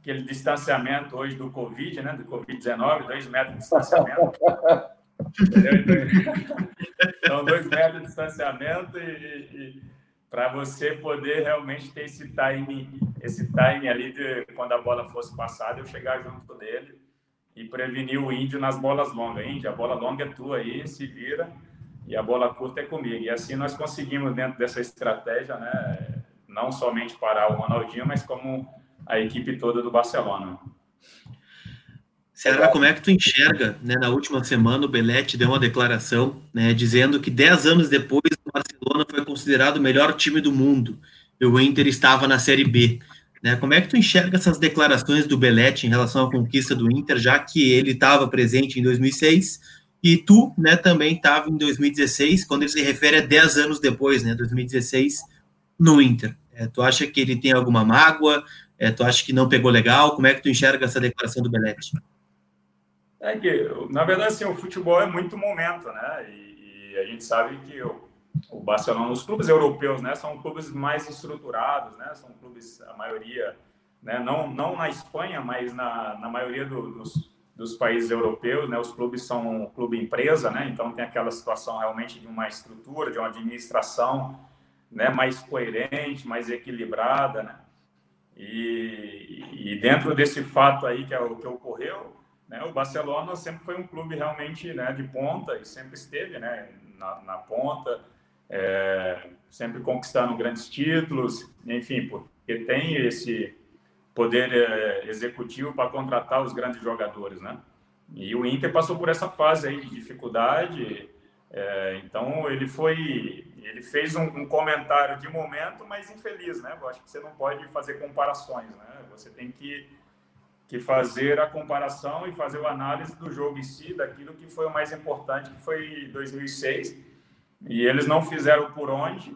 aquele distanciamento hoje do Covid, né? Do Covid-19, dois metros de distanciamento. São dois metros de distanciamento e, e para você poder realmente ter esse time, esse time ali de quando a bola fosse passada, eu chegar junto dele e prevenir o índio nas bolas longas. Índio, a bola longa é tua aí, se vira, e a bola curta é comigo. E assim nós conseguimos, dentro dessa estratégia, né, não somente parar o Ronaldinho, mas como a equipe toda do Barcelona. Será como é que tu enxerga, né, na última semana o Belletti deu uma declaração, né, dizendo que 10 anos depois o Barcelona foi considerado o melhor time do mundo e o Inter estava na Série B. Né, como é que tu enxerga essas declarações do Belletti em relação à conquista do Inter, já que ele estava presente em 2006 e tu, né, também estava em 2016, quando ele se refere a 10 anos depois, né, 2016, no Inter. É, tu acha que ele tem alguma mágoa? É, tu acha que não pegou legal? Como é que tu enxerga essa declaração do Belletti? É que, na verdade, assim, o futebol é muito momento, né? E, e a gente sabe que o, o, Barcelona, os clubes europeus, né, são clubes mais estruturados, né? São clubes, a maioria, né? Não, não na Espanha, mas na, na maioria do, dos, dos países europeus, né? Os clubes são um clube empresa, né? Então tem aquela situação realmente de uma estrutura, de uma administração, né? Mais coerente, mais equilibrada, né? E, e dentro desse fato aí que é que ocorreu, né? O Barcelona sempre foi um clube realmente, né? De ponta e sempre esteve, né? Na, na ponta, é, sempre conquistando grandes títulos, enfim, porque tem esse poder é, executivo para contratar os grandes jogadores, né? E o Inter passou por essa fase aí de dificuldade, é, então ele foi, ele fez um, um, comentário de momento, mas infeliz, né? Eu acho que você não pode fazer comparações, né? Você tem que que fazer a comparação e fazer a análise do jogo em si, daquilo que foi o mais importante, que foi 2006. E eles não fizeram por onde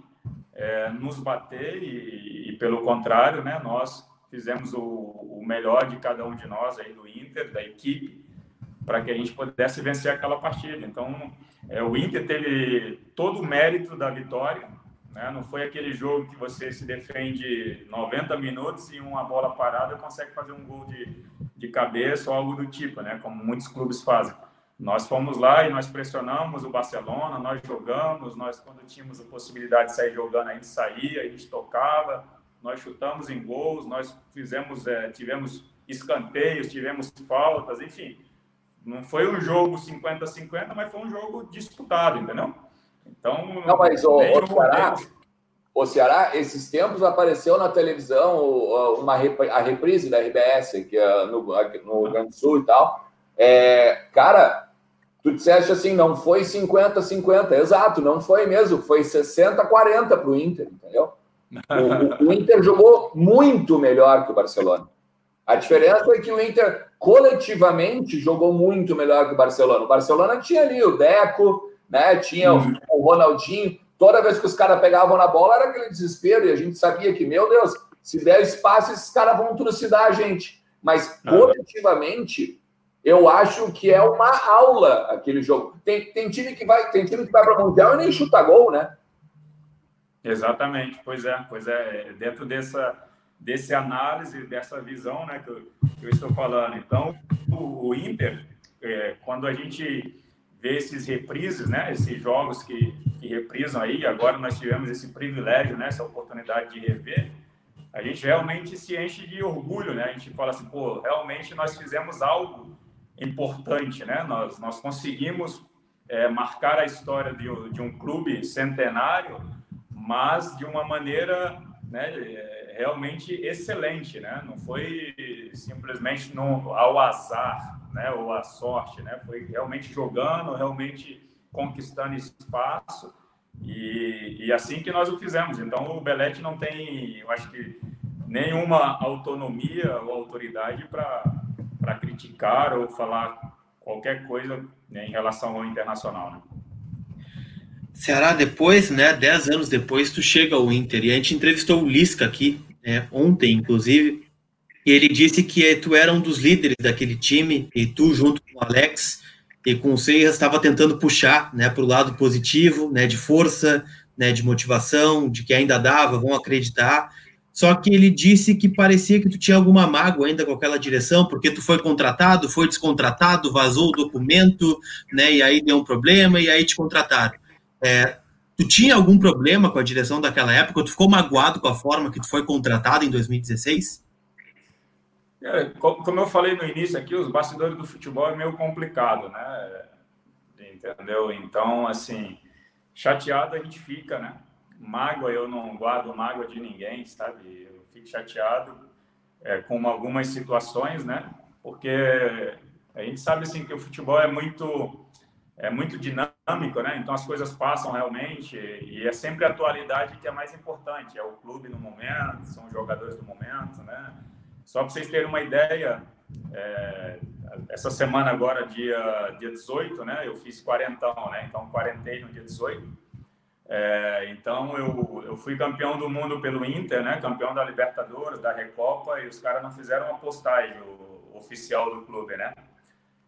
é, nos bater e, e, pelo contrário, né? Nós fizemos o, o melhor de cada um de nós aí do Inter, da equipe, para que a gente pudesse vencer aquela partida. Então, é, o Inter teve todo o mérito da vitória, né? não foi aquele jogo que você se defende 90 minutos e uma bola parada consegue fazer um gol de, de cabeça ou algo do tipo, né? como muitos clubes fazem. Nós fomos lá e nós pressionamos o Barcelona, nós jogamos, nós quando tínhamos a possibilidade de sair jogando, a gente saía, a gente tocava, nós chutamos em gols, nós fizemos, é, tivemos escanteios, tivemos faltas, enfim. Não foi um jogo 50-50, mas foi um jogo disputado, entendeu? Então. Não, mas o, o Ceará, o Ceará, esses tempos apareceu na televisão uma, a reprise da RBS, aqui no, aqui no Rio Grande do Sul e tal. É, cara, tu disseste assim, não foi 50-50. Exato, não foi mesmo. Foi 60-40 para o Inter, entendeu? O, o, Inter jogou muito melhor que o Barcelona. A diferença é que o Inter coletivamente jogou muito melhor que o Barcelona. O Barcelona tinha ali o Deco, né? Tinha uhum. o, Ronaldinho. Toda vez que os caras pegavam na bola era aquele desespero e a gente sabia que, meu Deus, se der espaço, esses caras vão trucidar a gente. Mas coletivamente, eu acho que é uma aula aquele jogo. Tem, tem time que vai, tem time que vai para o mundial e nem chuta gol, né? Exatamente, pois é, pois é, é, dentro dessa, desse análise, dessa visão, né, que eu, que eu estou falando. Então, o, o Inter, é, quando a gente vê esses reprises, né, esses jogos que, que reprisam aí, agora nós tivemos esse privilégio, né, essa oportunidade de rever, a gente realmente se enche de orgulho, né? A gente fala assim, pô, realmente nós fizemos algo importante, né? Nós, nós conseguimos é, marcar a história de, de um clube centenário mas de uma maneira né, realmente excelente, né? Não foi simplesmente no, ao azar, né, ou à sorte, né? Foi realmente jogando, realmente conquistando espaço e, e assim que nós o fizemos. Então o Belete não tem, eu acho que nenhuma autonomia ou autoridade para criticar ou falar qualquer coisa né, em relação ao internacional. Né? Ceará, depois, né, dez anos depois, tu chega ao Inter. E a gente entrevistou o Lisca aqui, né, ontem, inclusive, e ele disse que tu era um dos líderes daquele time, e tu, junto com o Alex e com o Seiras, estava tentando puxar né, para o lado positivo, né, de força, né, de motivação, de que ainda dava, vão acreditar. Só que ele disse que parecia que tu tinha alguma mágoa ainda com aquela direção, porque tu foi contratado, foi descontratado, vazou o documento, né, e aí deu um problema, e aí te contrataram. É, tu tinha algum problema com a direção daquela época? Tu ficou magoado com a forma que tu foi contratado em 2016? É, como eu falei no início aqui, os bastidores do futebol é meio complicado, né? Entendeu? Então, assim, chateado a gente fica, né? Mágoa, eu não guardo mágoa de ninguém, sabe? Eu fico chateado é, com algumas situações, né? Porque a gente sabe, assim, que o futebol é muito é muito dinâmico, né? Então as coisas passam realmente e é sempre a atualidade que é mais importante. É o clube no momento, são os jogadores do momento, né? Só para vocês terem uma ideia, é, essa semana agora, dia, dia 18, né? Eu fiz quarentão, né? Então quarentei no dia 18. É, então eu, eu fui campeão do mundo pelo Inter, né? Campeão da Libertadores, da Recopa e os caras não fizeram uma postagem oficial do clube, né?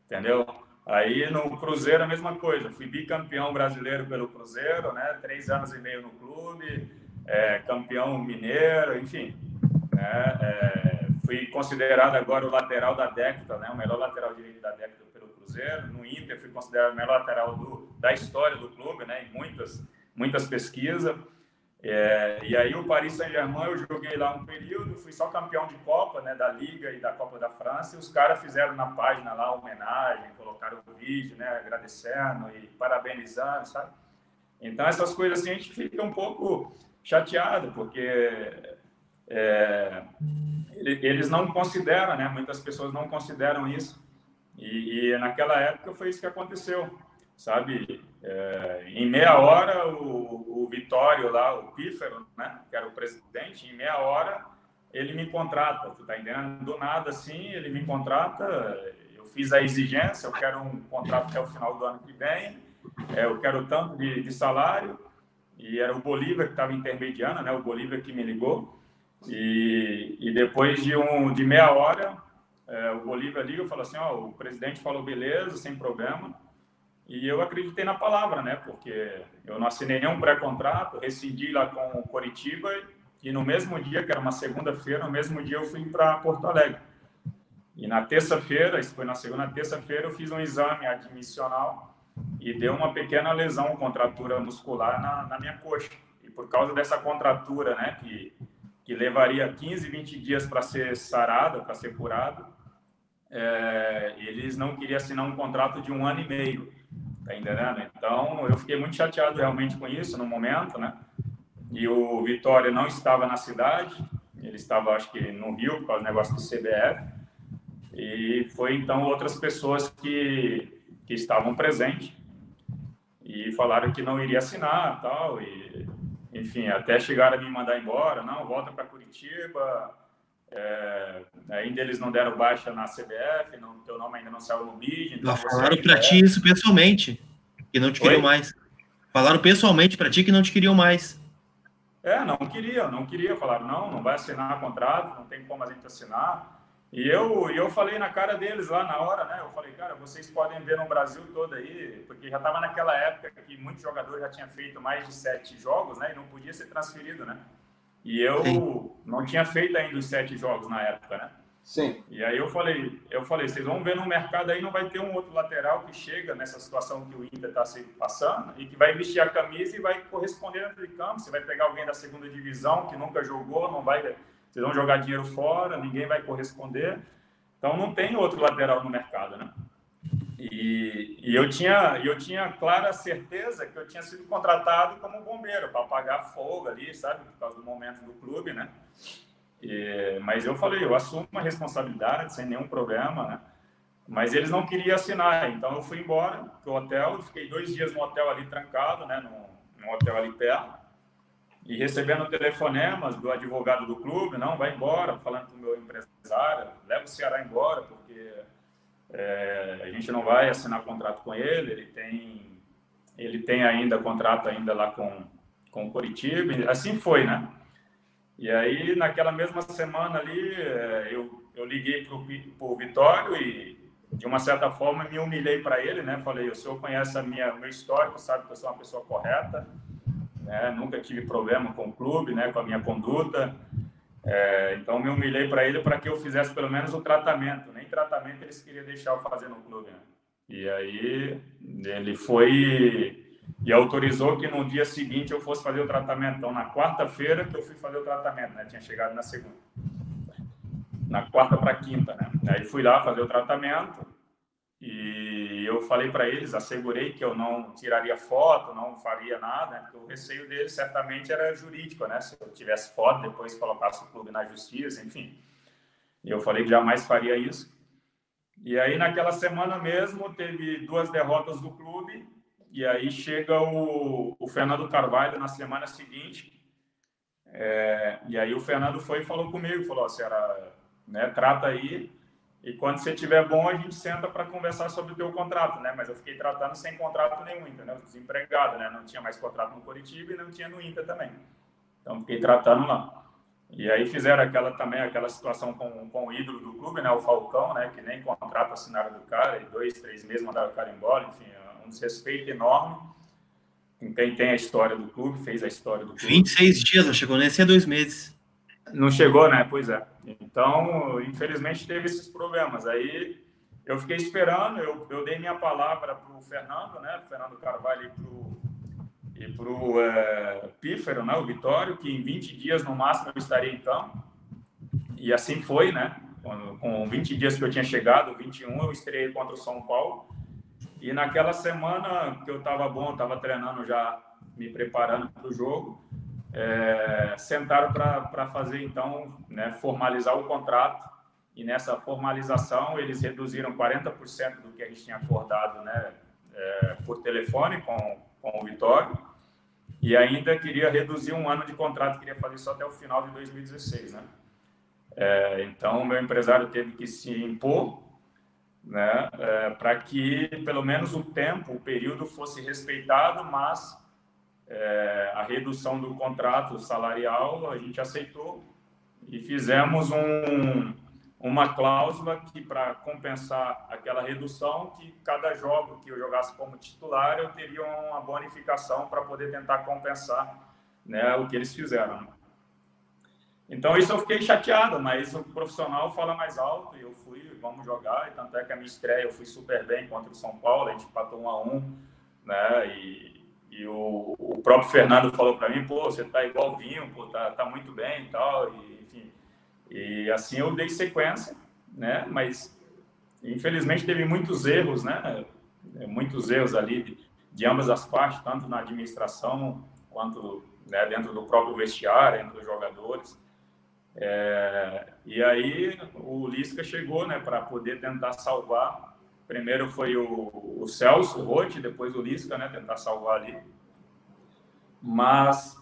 entendeu? Aí no Cruzeiro a mesma coisa, fui bicampeão brasileiro pelo Cruzeiro, né? Três anos e meio no clube, é, campeão mineiro, enfim. Né? É, fui considerado agora o lateral da década, né? O melhor lateral direito da década pelo Cruzeiro. No Inter fui considerado o melhor lateral do, da história do clube, né? Em muitas, muitas pesquisas. É, e aí o Paris Saint-Germain eu joguei lá um período, fui só campeão de Copa, né, da Liga e da Copa da França, e os caras fizeram na página lá homenagem, colocaram o vídeo, né, agradecendo e parabenizando, sabe? Então essas coisas assim a gente fica um pouco chateado, porque é, eles não consideram, né, muitas pessoas não consideram isso, e, e naquela época foi isso que aconteceu sabe? É, em meia hora, o, o Vitório lá, o Pífero, né, que era o presidente, em meia hora ele me contrata, tu tá entendendo? Do nada, assim, ele me contrata, eu fiz a exigência, eu quero um contrato até o final do ano que vem, é, eu quero tanto de, de salário, e era o Bolívia que estava intermediando, né, o Bolívia que me ligou, e, e depois de, um, de meia hora, é, o Bolívia liga e fala assim, ó, o presidente falou beleza, sem problema, e eu acreditei na palavra, né? Porque eu não assinei nenhum pré-contrato, rescindi lá com o Coritiba e no mesmo dia, que era uma segunda-feira, no mesmo dia eu fui para Porto Alegre. E na terça-feira, isso foi na segunda terça-feira, eu fiz um exame admissional e deu uma pequena lesão, contratura muscular na, na minha coxa. E por causa dessa contratura, né, que, que levaria 15, 20 dias para ser sarada, para ser curado, é, eles não queriam assinar um contrato de um ano e meio. Tá entendendo? Então, eu fiquei muito chateado realmente com isso no momento, né? E o Vitória não estava na cidade, ele estava, acho que, no Rio, por causa do negócio do CBF. E foi, então, outras pessoas que, que estavam presentes e falaram que não iria assinar tal. E, enfim, até chegaram a me mandar embora. Não, volta para Curitiba. É, ainda eles não deram baixa na CBF, não, teu nome ainda não saiu no BID. Então falaram para ti isso pessoalmente, que não te queriam Oi? mais. Falaram pessoalmente para ti que não te queriam mais. É, não queria, não queria. Falaram, não, não vai assinar contrato, não tem como a gente assinar. E eu, eu falei na cara deles lá na hora, né? Eu falei, cara, vocês podem ver no Brasil todo aí, porque já estava naquela época que muitos jogadores já tinham feito mais de sete jogos, né? E não podia ser transferido, né? E eu Sim. não tinha feito ainda os sete jogos na época, né? Sim. E aí eu falei, eu falei, vocês vão ver no mercado aí, não vai ter um outro lateral que chega nessa situação que o Inter está se passando e que vai vestir a camisa e vai corresponder dentro de campo. Você vai pegar alguém da segunda divisão que nunca jogou, não vai, vocês vão jogar dinheiro fora, ninguém vai corresponder. Então não tem outro lateral no mercado, né? E, e, eu tinha eu tinha clara certeza que eu tinha sido contratado como bombeiro para apagar fogo ali, sabe, por causa do momento do clube, né? E, mas eu falei, eu assumo uma responsabilidade sem nenhum problema, né? Mas eles não queriam assinar, então eu fui embora do hotel, fiquei dois dias no hotel ali trancado, né? No, no hotel ali perto e recebendo telefonemas do advogado do clube, não, vai embora, falando com o meu empresário, leva o Ceará embora, porque é, a gente não vai assinar contrato com ele, ele tem, ele tem ainda contrato ainda lá com, com o Curitiba, assim foi, né? E aí, naquela mesma semana ali, é, eu, eu liguei para o Vitório e, de uma certa forma, me humilhei para ele, né? Falei, o senhor conhece a minha, meu histórico, sabe que eu sou uma pessoa correta, né? Nunca tive problema com o clube, né? Com a minha conduta. É, então, me humilhei para ele para que eu fizesse pelo menos o tratamento. Nem tratamento eles queriam deixar eu fazer no clube. Né? E aí, ele foi e autorizou que no dia seguinte eu fosse fazer o tratamento. Então, na quarta-feira que eu fui fazer o tratamento, né? Tinha chegado na segunda. Na quarta para quinta, né? Aí fui lá fazer o tratamento. E eu falei para eles, assegurei que eu não tiraria foto, não faria nada, né? porque o receio deles certamente era jurídico, né? Se eu tivesse foto, depois colocasse o clube na justiça, enfim. E eu falei que jamais faria isso. E aí, naquela semana mesmo, teve duas derrotas do clube, e aí chega o, o Fernando Carvalho na semana seguinte, é, e aí o Fernando foi e falou comigo, falou, Ceará, né, trata aí, e quando você tiver bom, a gente senta para conversar sobre o teu contrato, né? Mas eu fiquei tratando sem contrato nenhum, entendeu? Desempregado, né? Não tinha mais contrato no Curitiba e não tinha no Inter também. Então, fiquei tratando lá. E aí fizeram aquela também aquela situação com, com o ídolo do clube, né, o Falcão, né, que nem contrato assinaram do cara, e dois, três meses mandaram o cara embora, enfim, um desrespeito enorme com quem tem a história do clube, fez a história do clube. 26 dias, não chegou nem a ser dois meses. Não chegou, né? Pois é. Então, infelizmente, teve esses problemas. Aí eu fiquei esperando, eu, eu dei minha palavra para o Fernando, né? Fernando Carvalho e para o é, Pífero, né? o Vitório, que em 20 dias no máximo eu estaria em campo. E assim foi, né? Com, com 20 dias que eu tinha chegado, 21, eu estreiei contra o São Paulo. E naquela semana que eu estava bom, estava treinando já, me preparando para o jogo, é, sentaram para fazer então, né, formalizar o contrato. E nessa formalização eles reduziram 40% do que a gente tinha acordado, né, é, por telefone com, com o Vitório. E ainda queria reduzir um ano de contrato, queria fazer isso até o final de 2016, né? É, então, o meu empresário teve que se impor né, é, para que pelo menos o tempo, o período fosse respeitado, mas é, a redução do contrato salarial a gente aceitou e fizemos um, uma cláusula que para compensar aquela redução, que cada jogo que eu jogasse como titular eu teria uma bonificação para poder tentar compensar né, o que eles fizeram. Então, isso eu fiquei chateado, mas o profissional fala mais alto e eu fui, vamos jogar. E tanto é que a minha estreia eu fui super bem contra o São Paulo, a gente empatou um a um, né? E, e o, o próprio Fernando falou para mim: pô, você tá igualzinho, pô, tá, tá muito bem e tal. E, enfim, e assim eu dei sequência, né? Mas infelizmente teve muitos erros, né? Muitos erros ali de, de ambas as partes, tanto na administração quanto né, dentro do próprio vestiário, entre os jogadores. É, e aí o Lisca chegou né, para poder tentar salvar. Primeiro foi o, o Celso Rotti, depois o Lisca, né, tentar salvar ali. Mas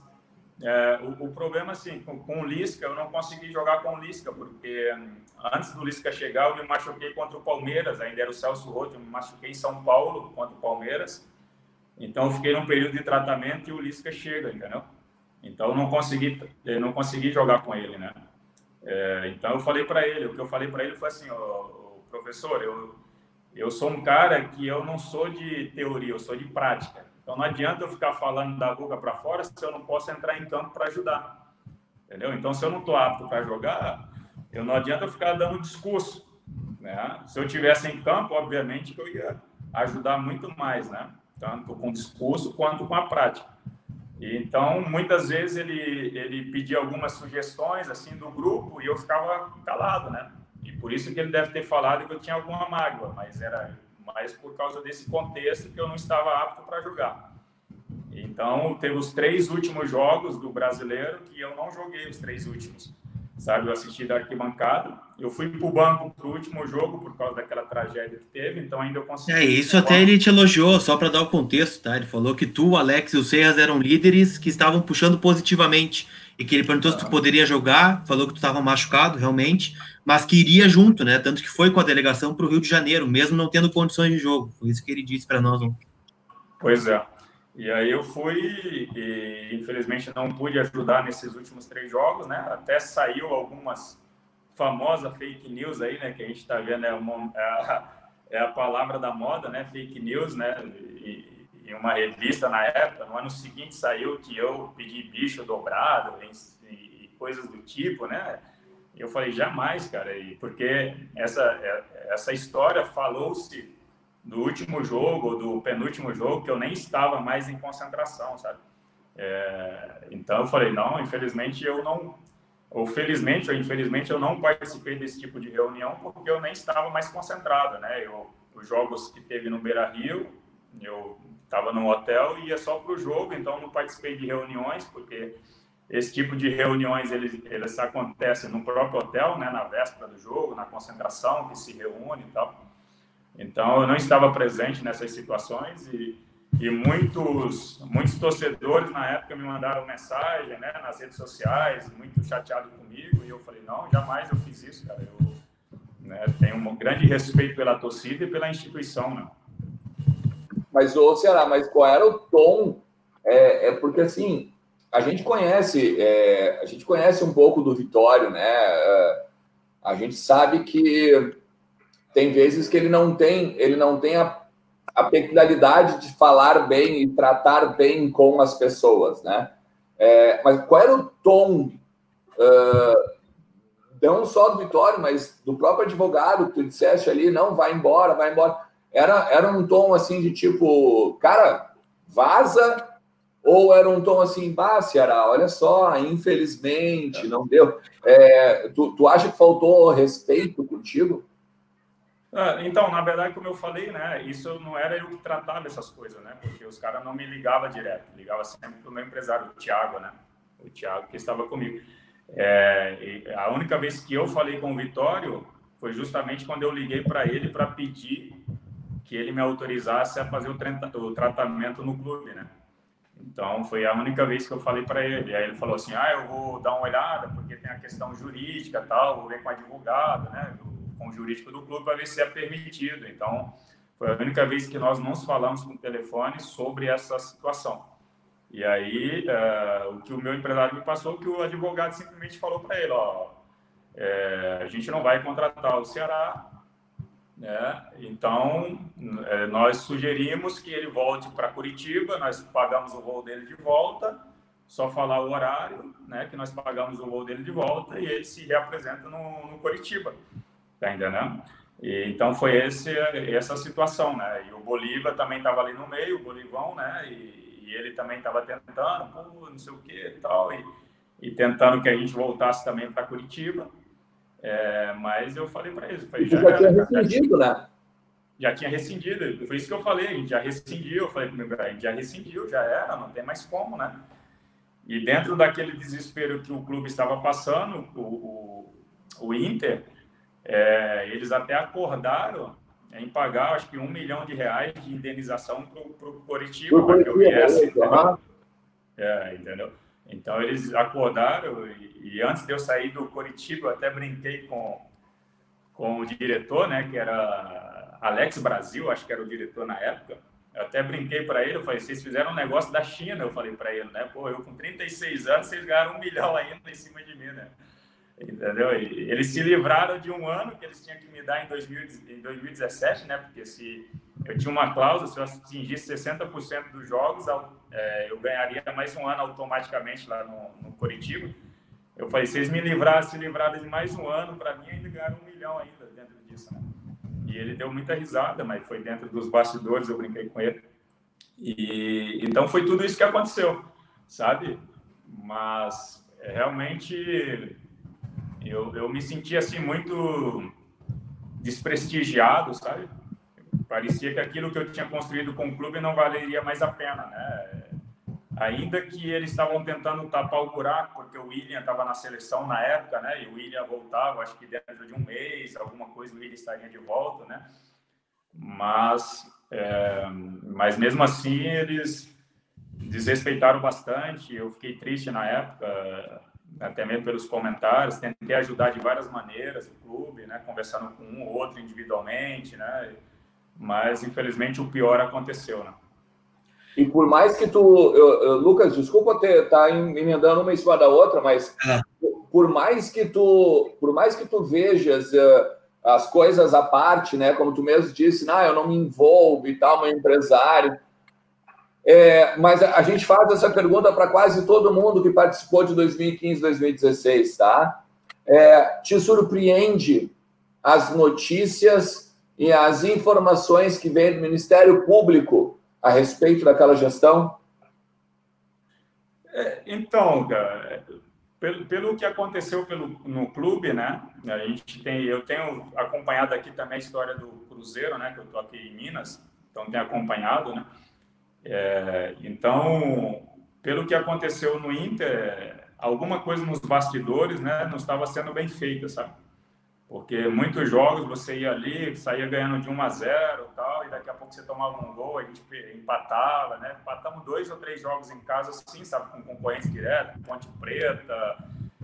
é, o, o, problema, assim, com, com, o Lisca, eu não consegui jogar com o Lisca, porque antes do Lisca chegar, eu me machuquei contra o Palmeiras, ainda era o Celso Rotti, eu me machuquei em São Paulo contra o Palmeiras. Então, eu fiquei num período de tratamento e o Lisca chega, entendeu? Então, eu não consegui, eu não consegui jogar com ele, né? É, então, eu falei para ele, o que eu falei para ele foi assim, ó, professor, eu, eu sou um cara que eu não sou de teoria, eu sou de prática. Então, não adianta eu ficar falando da boca para fora se eu não posso entrar em campo para ajudar. Entendeu? Então, se eu não estou apto para jogar, eu não adianta eu ficar dando discurso. Né? Se eu tivesse em campo, obviamente que eu ia ajudar muito mais, né? Tanto com discurso quanto com a prática. Então, muitas vezes ele, ele pedia algumas sugestões assim do grupo e eu ficava calado, né? E por isso que ele deve ter falado que eu tinha alguma mágoa, mas era mais por causa desse contexto que eu não estava apto para jogar. Então, teve os três últimos jogos do brasileiro que eu não joguei os três últimos sabe? Eu assisti da arquibancada. Eu fui para o banco para o último jogo por causa daquela tragédia que teve, então ainda eu consegui. É, isso até ele te elogiou, só para dar o contexto, tá? Ele falou que tu, o Alex e o Serras eram líderes que estavam puxando positivamente e que ele perguntou se tu poderia jogar, falou que tu estava machucado, realmente, mas que iria junto, né? Tanto que foi com a delegação para o Rio de Janeiro, mesmo não tendo condições de jogo. Foi isso que ele disse para nós. Pois é. E aí eu fui e infelizmente não pude ajudar nesses últimos três jogos, né? Até saiu algumas famosas fake news aí, né? Que a gente está vendo é, uma, é, a, é, a, palavra da moda, né? Fake news, né? E, em uma revista na época, no ano seguinte saiu que eu pedi bicho dobrado e, e coisas do tipo, né? Eu falei jamais, cara, e porque essa é, essa história falou-se do último jogo ou do penúltimo jogo que eu nem estava mais em concentração, sabe? É, então eu falei, não, infelizmente eu não, ou felizmente ou infelizmente eu não participei desse tipo de reunião porque eu nem estava mais concentrado, né? Eu, os jogos que teve no Beira Rio, eu estava no hotel e ia só para o jogo, então não participei de reuniões porque esse tipo de reuniões eles, eles acontecem no próprio hotel, né? Na véspera do jogo, na concentração que se reúne e tal. Então, eu não estava presente nessas situações e, e muitos, muitos torcedores na época me mandaram mensagem né, nas redes sociais, muito chateado comigo, e eu falei, não, jamais eu fiz isso, cara. Eu né, tenho um grande respeito pela torcida e pela instituição, né? Mas, ô, Ceará, mas qual era o tom? É, é porque, assim, a gente conhece, é, a gente conhece um pouco do Vitório, né? É, a gente sabe que tem vezes que ele não tem, ele não tem a, a peculiaridade de falar bem e tratar bem com as pessoas, né? É, mas qual era o tom, não só do Vitório, mas do próprio advogado que tu disseste ali, não, vai embora, vai embora. Era, era um tom assim de tipo, cara, vaza ou era um tom assim, bah, Ceará, olha só, infelizmente, não deu. É, tu, tu acha que faltou respeito contigo? Ah, então, na verdade, como eu falei, né, isso não era eu que tratava essas coisas, né, porque os caras não me ligavam direto, ligava sempre para o meu empresário, o Thiago, né, o Thiago que estava comigo. É, a única vez que eu falei com o Vitório foi justamente quando eu liguei para ele para pedir que ele me autorizasse a fazer o, o tratamento no clube, né. Então, foi a única vez que eu falei para ele. Aí ele falou assim: ah, eu vou dar uma olhada, porque tem a questão jurídica tal, vou ver com o advogado, né, com o jurídico do clube, para ver se é permitido. Então, foi a única vez que nós não falamos com o telefone sobre essa situação. E aí, uh, o que o meu empresário me passou, que o advogado simplesmente falou para ele: ó, é, a gente não vai contratar o Ceará né? Então, é, nós sugerimos que ele volte para Curitiba, nós pagamos o voo dele de volta, só falar o horário, né, que nós pagamos o voo dele de volta e ele se reapresenta no, no Curitiba, tá entendendo? E, então foi esse, essa situação, né? E o Bolívar também estava ali no meio, o Bolivão, né? E, e ele também estava tentando, pô, não sei o que e tal, e, e tentando que a gente voltasse também para Curitiba. É, mas eu falei para eles, falei, já, já tinha rescindido, né? Já tinha rescindido, foi isso que eu falei, a gente já rescindiu, eu falei meu a gente já rescindiu, já era, não tem mais como, né? E dentro daquele desespero que o clube estava passando, o, o, o Inter, é, eles até acordaram em pagar, acho que um milhão de reais de indenização para o Coritiba, para que eu viesse. É, entendeu? Então eles acordaram e, e, antes de eu sair do Coritiba, eu até brinquei com, com o diretor, né, que era Alex Brasil, acho que era o diretor na época. Eu até brinquei para ele, eu falei, vocês fizeram um negócio da China, eu falei para ele, né? Pô, eu com 36 anos, vocês ganharam um milhão ainda em cima de mim, né? Entendeu? Eles se livraram de um ano que eles tinham que me dar em, 2000, em 2017, né? Porque se eu tinha uma cláusula, se eu atingisse 60% dos jogos, é, eu ganharia mais um ano automaticamente lá no, no Coritiba. Eu falei, vocês me livraram, se livraram de mais um ano, para mim ainda ganharam um milhão ainda dentro disso, né? E ele deu muita risada, mas foi dentro dos bastidores, eu brinquei com ele. E então foi tudo isso que aconteceu, sabe? Mas é, realmente eu, eu me senti assim muito desprestigiado, sabe? Parecia que aquilo que eu tinha construído com o clube não valeria mais a pena, né? Ainda que eles estavam tentando tapar o buraco, porque o William estava na seleção na época, né? E o William voltava, acho que dentro de um mês, alguma coisa, o William estaria de volta, né? Mas, é, mas mesmo assim, eles desrespeitaram bastante. Eu fiquei triste na época até mesmo pelos comentários, tentei ajudar de várias maneiras o clube, né, conversando com um ou outro individualmente, né, mas infelizmente o pior aconteceu, né. E por mais que tu, eu, eu, Lucas, desculpa ter tá emendando uma em cima da outra, mas é. por mais que tu, por mais que tu vejas uh, as coisas à parte, né, como tu mesmo disse, não, eu não me envolvo e tal, meu empresário, é, mas a gente faz essa pergunta para quase todo mundo que participou de 2015, 2016, tá? É, te surpreende as notícias e as informações que vêm do Ministério Público a respeito daquela gestão? É, então, pelo, pelo que aconteceu pelo, no clube, né? A gente tem, eu tenho acompanhado aqui também a história do Cruzeiro, né? Que eu tô aqui em Minas, então tenho acompanhado, né? É, então, pelo que aconteceu no Inter, alguma coisa nos bastidores né, não estava sendo bem feita, sabe? Porque muitos jogos você ia ali, saía ganhando de 1 a 0 tal, e daqui a pouco você tomava um gol, a gente empatava, né? Empatamos dois ou três jogos em casa, assim, sabe? Com concorrentes direto, Ponte Preta,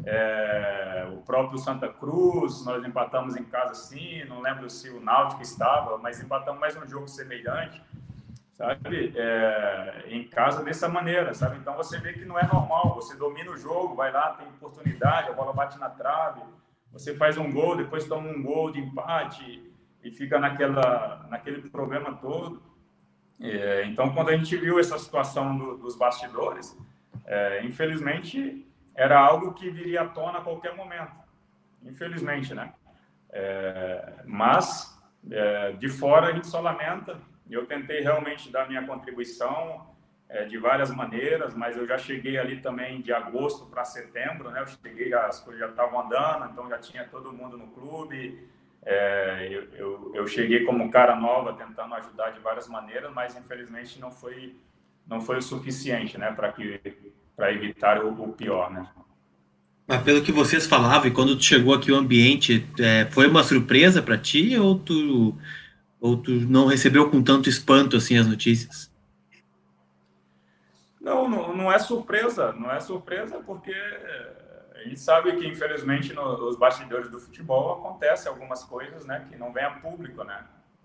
é, o próprio Santa Cruz, nós empatamos em casa, assim, não lembro se o Náutico estava, mas empatamos mais um jogo semelhante. Sabe? É, em casa dessa maneira, sabe? Então você vê que não é normal. Você domina o jogo, vai lá, tem oportunidade, a bola bate na trave, você faz um gol, depois toma um gol de empate e fica naquela, naquele problema todo. É, então, quando a gente viu essa situação do, dos bastidores, é, infelizmente era algo que viria à tona a qualquer momento. Infelizmente, né? É, mas é, de fora a gente só lamenta eu tentei realmente dar minha contribuição é, de várias maneiras, mas eu já cheguei ali também de agosto para setembro, né? Eu cheguei, as coisas já estavam andando, então já tinha todo mundo no clube. É, eu, eu, eu, cheguei como cara nova, tentando ajudar de várias maneiras, mas infelizmente não foi não foi o suficiente, né, para que para evitar o, o, pior, né? Mas pelo que vocês falavam, e quando tu chegou aqui o ambiente, é, foi uma surpresa para ti ou tu ou tu não recebeu com tanto espanto assim as notícias? Não, não, não é surpresa, não é surpresa porque a gente sabe que infelizmente nos bastidores do futebol acontecem algumas coisas, né, que não vêm a público, né?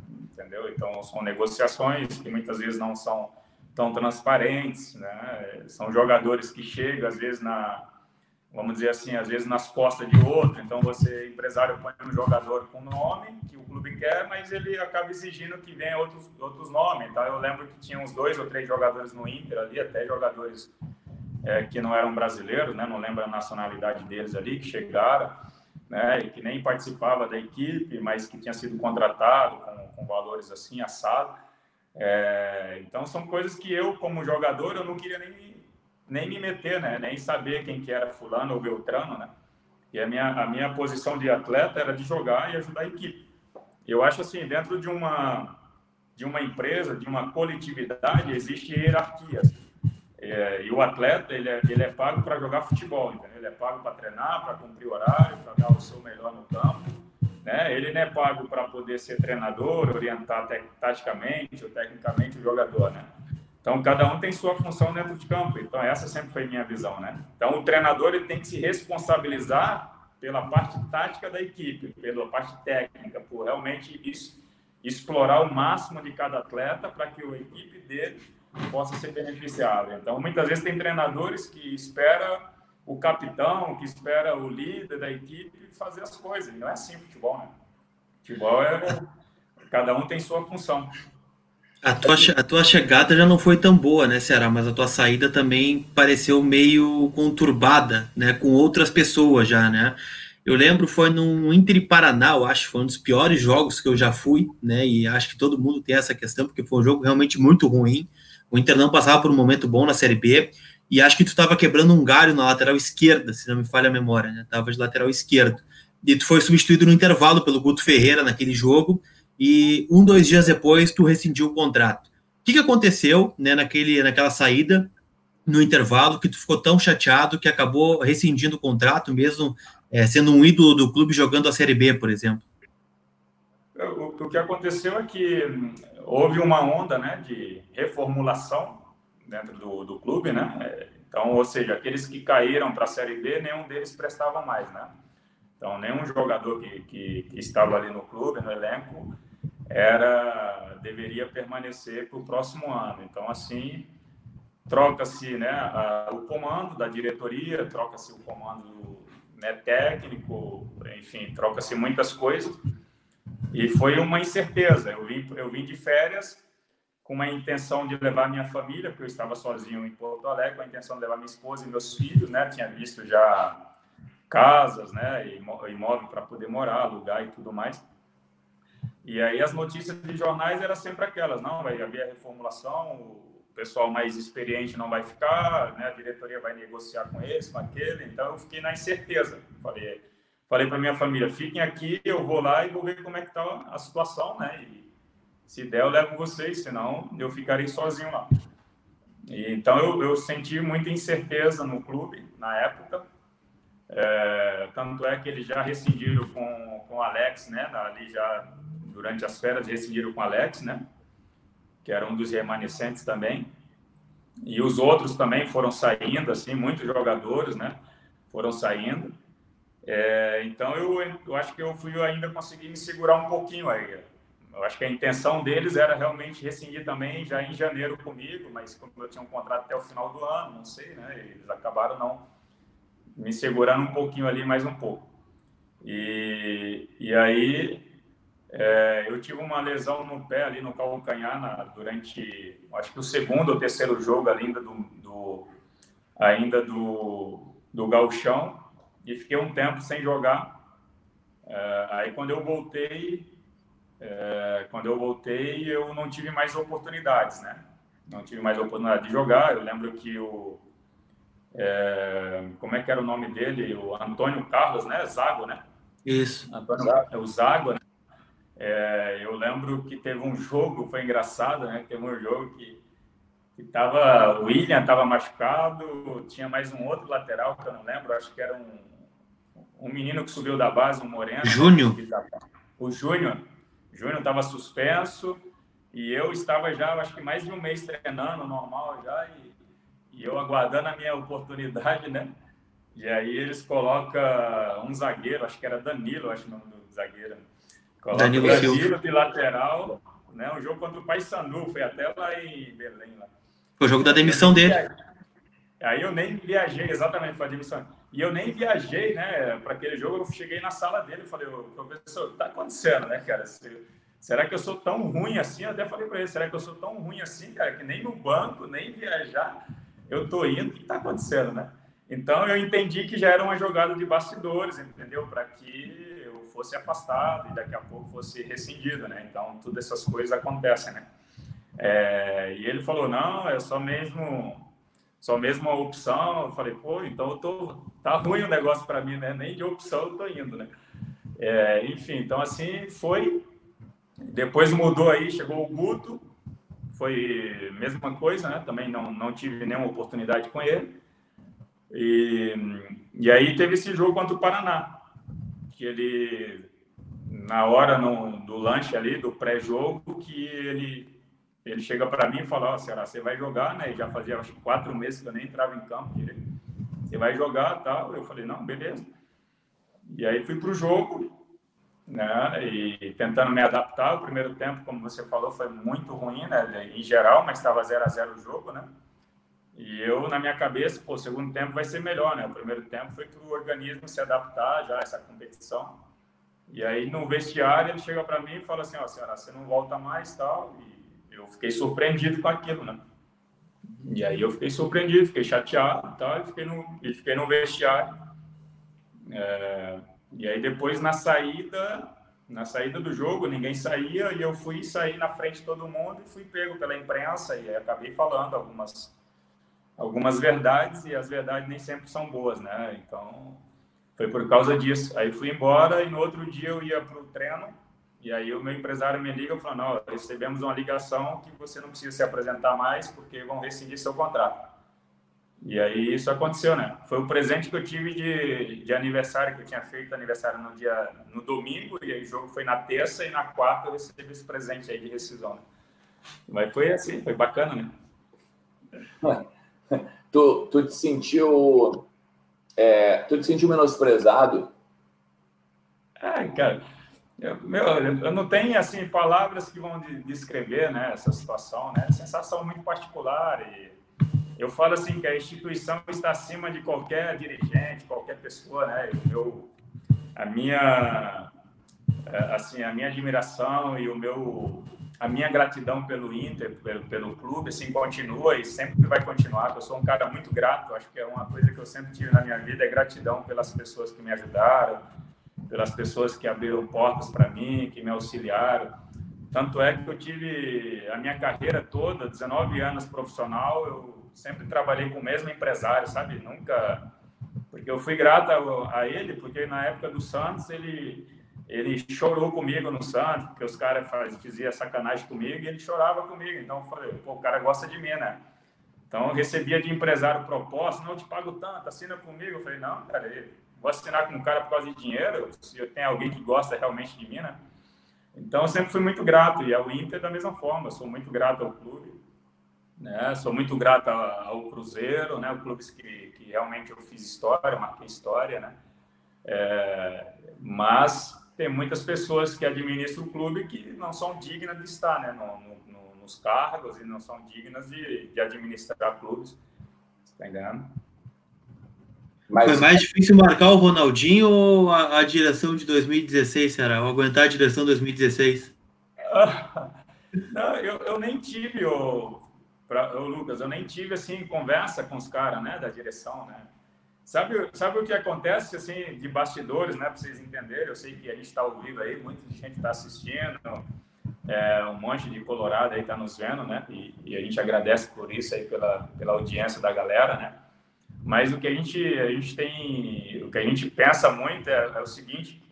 Entendeu? Então são negociações que muitas vezes não são tão transparentes, né? São jogadores que chegam às vezes na vamos dizer assim, às vezes nas costas de outro. Então, você, empresário, põe um jogador com nome que o clube quer, mas ele acaba exigindo que venha outros, outros nomes. Então, eu lembro que tinha uns dois ou três jogadores no Inter ali, até jogadores é, que não eram brasileiros, né? não lembro a nacionalidade deles ali, que chegaram, né? e que nem participava da equipe, mas que tinha sido contratado com, com valores assim, assado. É, então, são coisas que eu, como jogador, eu não queria nem nem me meter, né? Nem saber quem que era fulano ou beltrano, né? E a minha, a minha posição de atleta era de jogar e ajudar a equipe. Eu acho assim, dentro de uma, de uma empresa, de uma coletividade, existe hierarquia. É, e o atleta, ele é, ele é pago para jogar futebol, entendeu? Ele é pago para treinar, para cumprir horário, para dar o seu melhor no campo. Né? Ele não é pago para poder ser treinador, orientar taticamente ou tecnicamente o jogador, né? Então, cada um tem sua função dentro de campo. Então, essa sempre foi minha visão, né? Então, o treinador ele tem que se responsabilizar pela parte tática da equipe, pela parte técnica, por realmente isso, explorar o máximo de cada atleta para que a equipe dele possa ser beneficiada. Então, muitas vezes tem treinadores que espera o capitão, que espera o líder da equipe fazer as coisas. Não é assim futebol, né? Futebol é cada um tem sua função. A tua, a tua chegada já não foi tão boa, né, Ceará? Mas a tua saída também pareceu meio conturbada, né? Com outras pessoas já, né? Eu lembro, foi num Inter Paraná, eu acho, foi um dos piores jogos que eu já fui, né? E acho que todo mundo tem essa questão, porque foi um jogo realmente muito ruim. O Inter não passava por um momento bom na Série B, e acho que tu estava quebrando um galho na lateral esquerda, se não me falha a memória, né? Tava de lateral esquerdo. E tu foi substituído no intervalo pelo Guto Ferreira naquele jogo, e um, dois dias depois tu rescindiu o contrato. O que, que aconteceu né, naquele, naquela saída, no intervalo, que tu ficou tão chateado que acabou rescindindo o contrato, mesmo é, sendo um ídolo do clube jogando a Série B, por exemplo? O, o que aconteceu é que houve uma onda né, de reformulação dentro do, do clube, né? É, então, ou seja, aqueles que caíram para a Série B, nenhum deles prestava mais, né? Então, nenhum jogador que, que, que estava ali no clube, no elenco, era deveria permanecer para o próximo ano. Então, assim, troca-se né, a, o comando da diretoria, troca-se o comando né, técnico, enfim, troca-se muitas coisas. E foi uma incerteza. Eu vim, eu vim de férias com uma intenção de levar minha família, porque eu estava sozinho em Porto Alegre, com a intenção de levar minha esposa e meus filhos, né? Tinha visto já casas, né, imóvel para poder morar, alugar e tudo mais. E aí as notícias de jornais eram sempre aquelas, não, vai haver a reformulação, o pessoal mais experiente não vai ficar, né, a diretoria vai negociar com esse, com aquele, então eu fiquei na incerteza. Falei, falei para minha família, fiquem aqui, eu vou lá e vou ver como é que está a situação, né, e se der eu levo vocês, senão eu ficarei sozinho lá. E, então eu, eu senti muita incerteza no clube na época, é, tanto é que eles já rescindiram com, com o Alex, né, ali já durante as férias rescindiram com o Alex, né? Que era um dos remanescentes também. E os outros também foram saindo, assim, muitos jogadores, né? Foram saindo. É, então eu, eu acho que eu fui ainda conseguir me segurar um pouquinho aí. eu acho que a intenção deles era realmente rescindir também já em janeiro comigo, mas como eu tinha um contrato até o final do ano, não sei, né? Eles acabaram não me segurando um pouquinho ali, mais um pouco. E, e aí é, eu tive uma lesão no pé ali no calcanhar na, durante, acho que o segundo ou terceiro jogo ainda do, do ainda do, do galchão e fiquei um tempo sem jogar. É, aí quando eu voltei, é, quando eu voltei eu não tive mais oportunidades, né? Não tive mais oportunidade de jogar. Eu lembro que o é, como é que era o nome dele? O Antônio Carlos, né? Zago, né? Isso. Antônio, é o Zago, né? É, eu lembro que teve um jogo, foi engraçado, né? Teve um jogo que, que tava, o William estava machucado, tinha mais um outro lateral que eu não lembro, acho que era um, um menino que subiu da base, um moreno. Júnior. O Júnior. Júnior estava suspenso e eu estava já, acho que mais de um mês treinando, normal já, e, e eu aguardando a minha oportunidade, né? E aí eles colocam um zagueiro, acho que era Danilo, acho o nome do zagueiro Coloca Danilo Silva. de lateral, né? Um jogo contra o Paysandu, foi até lá em Belém. Lá. Foi o jogo da demissão dele. Aí eu nem viajei, exatamente, foi a demissão. E eu nem viajei, né, para aquele jogo. Eu cheguei na sala dele e falei, professor, tá acontecendo, né, cara? Será que eu sou tão ruim assim? Eu até falei para ele, será que eu sou tão ruim assim, cara, que nem no banco, nem viajar, eu tô indo, o que tá acontecendo, né? Então eu entendi que já era uma jogada de bastidores, entendeu? Para que fosse afastado e daqui a pouco fosse rescindido, né? Então, todas essas coisas acontecem, né? É, e ele falou, não, é só mesmo só mesmo a opção. Eu falei, pô, então eu tô, tá ruim o negócio para mim, né? Nem de opção eu tô indo, né? É, enfim, então assim foi. Depois mudou aí, chegou o Guto, foi mesma coisa, né? Também não, não tive nenhuma oportunidade com ele. E, e aí teve esse jogo contra o Paraná que ele na hora no, do lanche ali do pré-jogo que ele ele chega para mim e fala, ó, oh, você vai jogar, né? E já fazia acho quatro meses que eu nem entrava em campo. Você vai jogar, tal? Eu falei, não, beleza. E aí fui pro jogo, né? E tentando me adaptar. O primeiro tempo, como você falou, foi muito ruim, né? Em geral, mas estava 0 a 0 o jogo, né? E eu, na minha cabeça, pô, o segundo tempo vai ser melhor, né? O primeiro tempo foi para o organismo se adaptar já a essa competição. E aí, no vestiário, ele chega para mim e fala assim, ó, senhora, você não volta mais, tal. E eu fiquei surpreendido com aquilo, né? E aí eu fiquei surpreendido, fiquei chateado, tal, e fiquei no, e fiquei no vestiário. É, e aí depois na saída, na saída do jogo, ninguém saía e eu fui sair na frente de todo mundo e fui pego pela imprensa e acabei falando algumas algumas verdades e as verdades nem sempre são boas, né? Então, foi por causa disso. Aí fui embora e no outro dia eu ia para o treino e aí o meu empresário me liga e fala, não, recebemos uma ligação que você não precisa se apresentar mais porque vão rescindir seu contrato. E aí isso aconteceu, né? Foi o presente que eu tive de, de aniversário, que eu tinha feito aniversário no dia no domingo, e aí o jogo foi na terça, e na quarta eu recebi esse presente aí de rescisão. Né? Mas foi assim, foi bacana, né? tu, tu te sentiu. É, tu te sentiu menosprezado? É, cara. Eu, meu, eu não tenho assim palavras que vão descrever né, essa situação, né? Sensação muito particular e eu falo assim que a instituição está acima de qualquer dirigente, qualquer pessoa, né? Eu, a minha é, assim a minha admiração e o meu a minha gratidão pelo Inter, pelo, pelo clube, assim, continua e sempre vai continuar. Eu sou um cara muito grato, acho que é uma coisa que eu sempre tive na minha vida, é gratidão pelas pessoas que me ajudaram, pelas pessoas que abriram portas para mim, que me auxiliaram. Tanto é que eu tive a minha carreira toda, 19 anos profissional, eu sempre trabalhei com o mesmo empresário, sabe? Nunca... Porque eu fui grato a, ele, porque na época do Santos, ele ele chorou comigo no Santos, porque os caras faziam sacanagem comigo e ele chorava comigo. Então eu falei, pô, o cara gosta de mim, né? Então eu recebia de empresário proposta, não te pago tanto, assina comigo. Eu falei, não, cara, vou assinar com um cara por causa de dinheiro, se eu tenho alguém que gosta realmente de mim, né? Então eu sempre fui muito grato, e ao Inter da mesma forma, eu sou muito grato ao clube, né? Sou muito grato ao Cruzeiro, né? O clube que, que realmente eu fiz história, marquei história, né? É, mas tem muitas pessoas que administram o clube que não são dignas de estar né, no, no, nos cargos e não são dignas de, de administrar clubes. Está entendendo? Mas... Foi mais difícil marcar o Ronaldinho ou a, a direção de 2016, será? Ou aguentar a direção de 2016? não, eu, eu nem tive, o, pra, o Lucas, eu nem tive assim conversa com os caras, né, da direção, né? Sabe, sabe o que acontece assim de bastidores, né, para vocês entenderem? Eu sei que a gente está ao vivo aí, muita gente está assistindo, é, um monte de colorado aí está nos vendo, né? E, e, a gente agradece por isso aí pela, pela audiência da galera, né? Mas o que a gente, a gente tem, o que a gente pensa muito é, é o seguinte: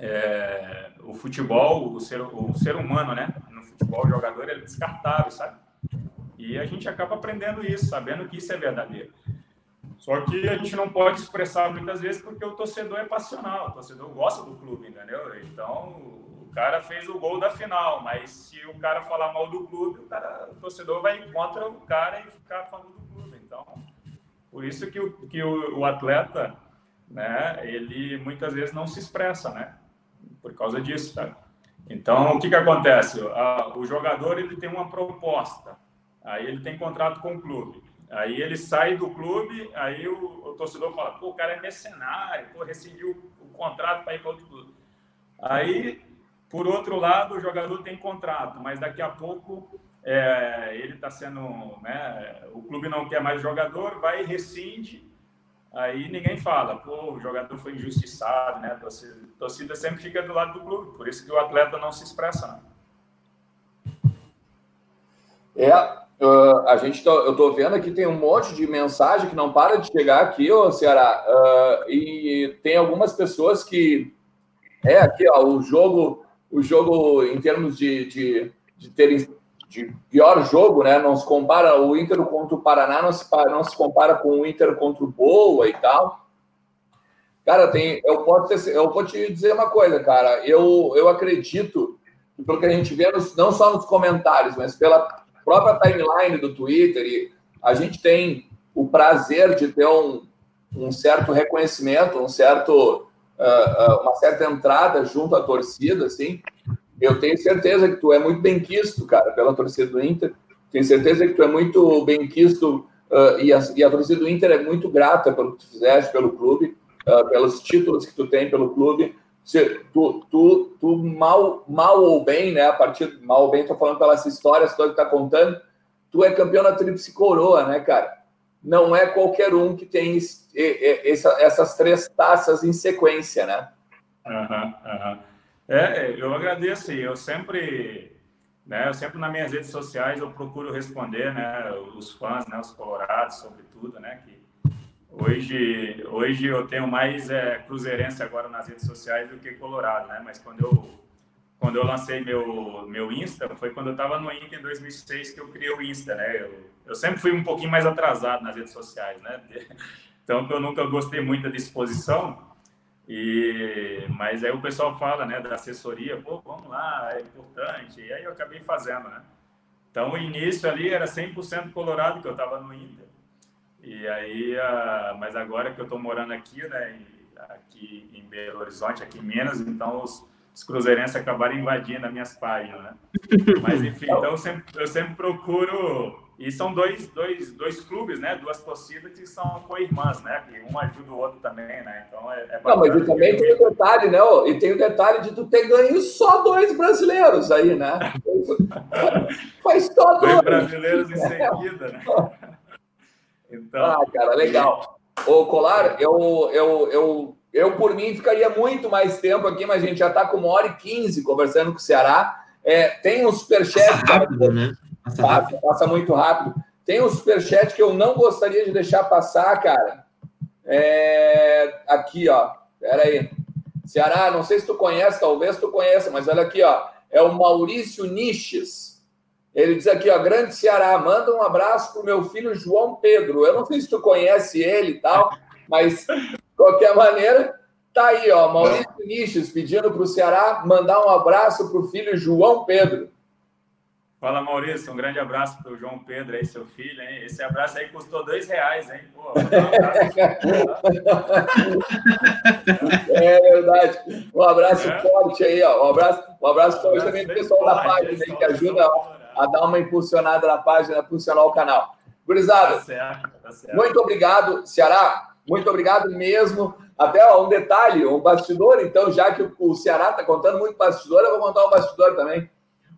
é, o futebol, o ser, o ser humano, né? No futebol, o jogador é descartável, sabe? E a gente acaba aprendendo isso, sabendo que isso é verdadeiro. Só que a gente não pode expressar muitas vezes porque o torcedor é passional, o torcedor gosta do clube, entendeu? Então, o cara fez o gol da final, mas se o cara falar mal do clube, o, cara, o torcedor vai contra o cara e ficar falando do clube. Então, por isso que o, que o, o atleta, né, ele muitas vezes não se expressa, né? Por causa disso, tá? Então, o que que acontece? o jogador, ele tem uma proposta, aí ele tem contrato com o clube. Aí ele sai do clube, aí o, o torcedor fala, pô, o cara é mercenário, pô, rescindiu o contrato para ir para outro clube. Aí, por outro lado, o jogador tem contrato, mas daqui a pouco é, ele está sendo, né, o clube não quer mais jogador, vai e rescinde, aí ninguém fala, pô, o jogador foi injustiçado, né, a torcida, a torcida sempre fica do lado do clube, por isso que o atleta não se expressa, né? É, uh, a gente tá, eu estou vendo aqui tem um monte de mensagem que não para de chegar aqui, ô Ceará, uh, e tem algumas pessoas que é aqui, ó, o jogo, o jogo em termos de, de, de terem de pior jogo, né? Não se compara o Inter contra o Paraná, não se, não se compara com o Inter contra o Boa e tal. Cara, tem, eu, posso ter, eu vou te dizer uma coisa, cara. Eu, eu acredito pelo que a gente vê, não só nos comentários, mas pela própria timeline do Twitter, e a gente tem o prazer de ter um, um certo reconhecimento, um certo, uh, uma certa entrada junto à torcida, assim. Eu tenho certeza que tu é muito bem quisto, cara, pela torcida do Inter. Tenho certeza que tu é muito bem quisto uh, e, a, e, a, torcida do Inter é muito grata pelo que tu fizeste pelo clube, pelos títulos que tu tem pelo clube. Se, tu, tu, tu mal, mal ou bem, né? A partir mal ou bem, tô falando pelas histórias que tu tá contando. Tu é campeão da Tríplice Coroa, né, cara? Não é qualquer um que tem essa, essas três taças em sequência, né? Uhum. Uhum. É, eu agradeço eu sempre, né, eu sempre nas minhas redes sociais eu procuro responder, né, os fãs, né, os colorados, sobretudo, né, que hoje, hoje eu tenho mais é, cruzeirense agora nas redes sociais do que colorado, né, mas quando eu quando eu lancei meu meu Insta foi quando eu estava no Inca em 2006 que eu criei o Insta, né, eu, eu sempre fui um pouquinho mais atrasado nas redes sociais, né, então eu nunca gostei muito da disposição e, mas aí o pessoal fala, né, da assessoria, pô, vamos lá, é importante. E aí eu acabei fazendo, né? Então o início ali era 100% colorado, que eu estava no Inter. E aí, uh, mas agora que eu estou morando aqui, né, aqui em Belo Horizonte, aqui em Minas, então os, os cruzeirenses acabaram invadindo as minhas páginas, né? Mas enfim, então eu sempre, eu sempre procuro e são dois, dois, dois clubes, né? Duas torcidas que são co-irmãs, né? Que um ajuda o outro também, né? Então é, é Não, mas também tem o detalhe, né? E tem o detalhe de tu ter ganho só dois brasileiros aí, né? Faz todo Dois brasileiros em seguida, né? Então... Ah, cara, legal. Ô, Colar, eu, eu, eu, eu, por mim, ficaria muito mais tempo aqui, mas a gente já está com uma hora e quinze conversando com o Ceará. É, tem um superchat. Rápido, né? Passa, passa, passa, muito rápido. Tem um superchat que eu não gostaria de deixar passar, cara. É... Aqui, ó. Pera aí. Ceará, não sei se tu conhece, talvez tu conheça, mas olha aqui, ó. É o Maurício Niches. Ele diz aqui, ó, grande Ceará, manda um abraço pro meu filho João Pedro. Eu não sei se tu conhece ele e tal, mas de qualquer maneira, tá aí, ó, Maurício Niches pedindo pro Ceará mandar um abraço pro filho João Pedro. Fala, Maurício. Um grande abraço para o João Pedro aí, seu filho, hein? Esse abraço aí custou dois reais, hein? Pô, um é verdade. Um abraço é. forte aí, ó. Um abraço, um abraço forte também para o pessoal da página aí, que ajuda a dar uma impulsionada na página, impulsionar o canal. Gurizada, tá certo, tá certo. muito obrigado, Ceará. Muito obrigado mesmo. Até ó, um detalhe, um bastidor, então, já que o Ceará está contando muito bastidor, eu vou contar um bastidor também.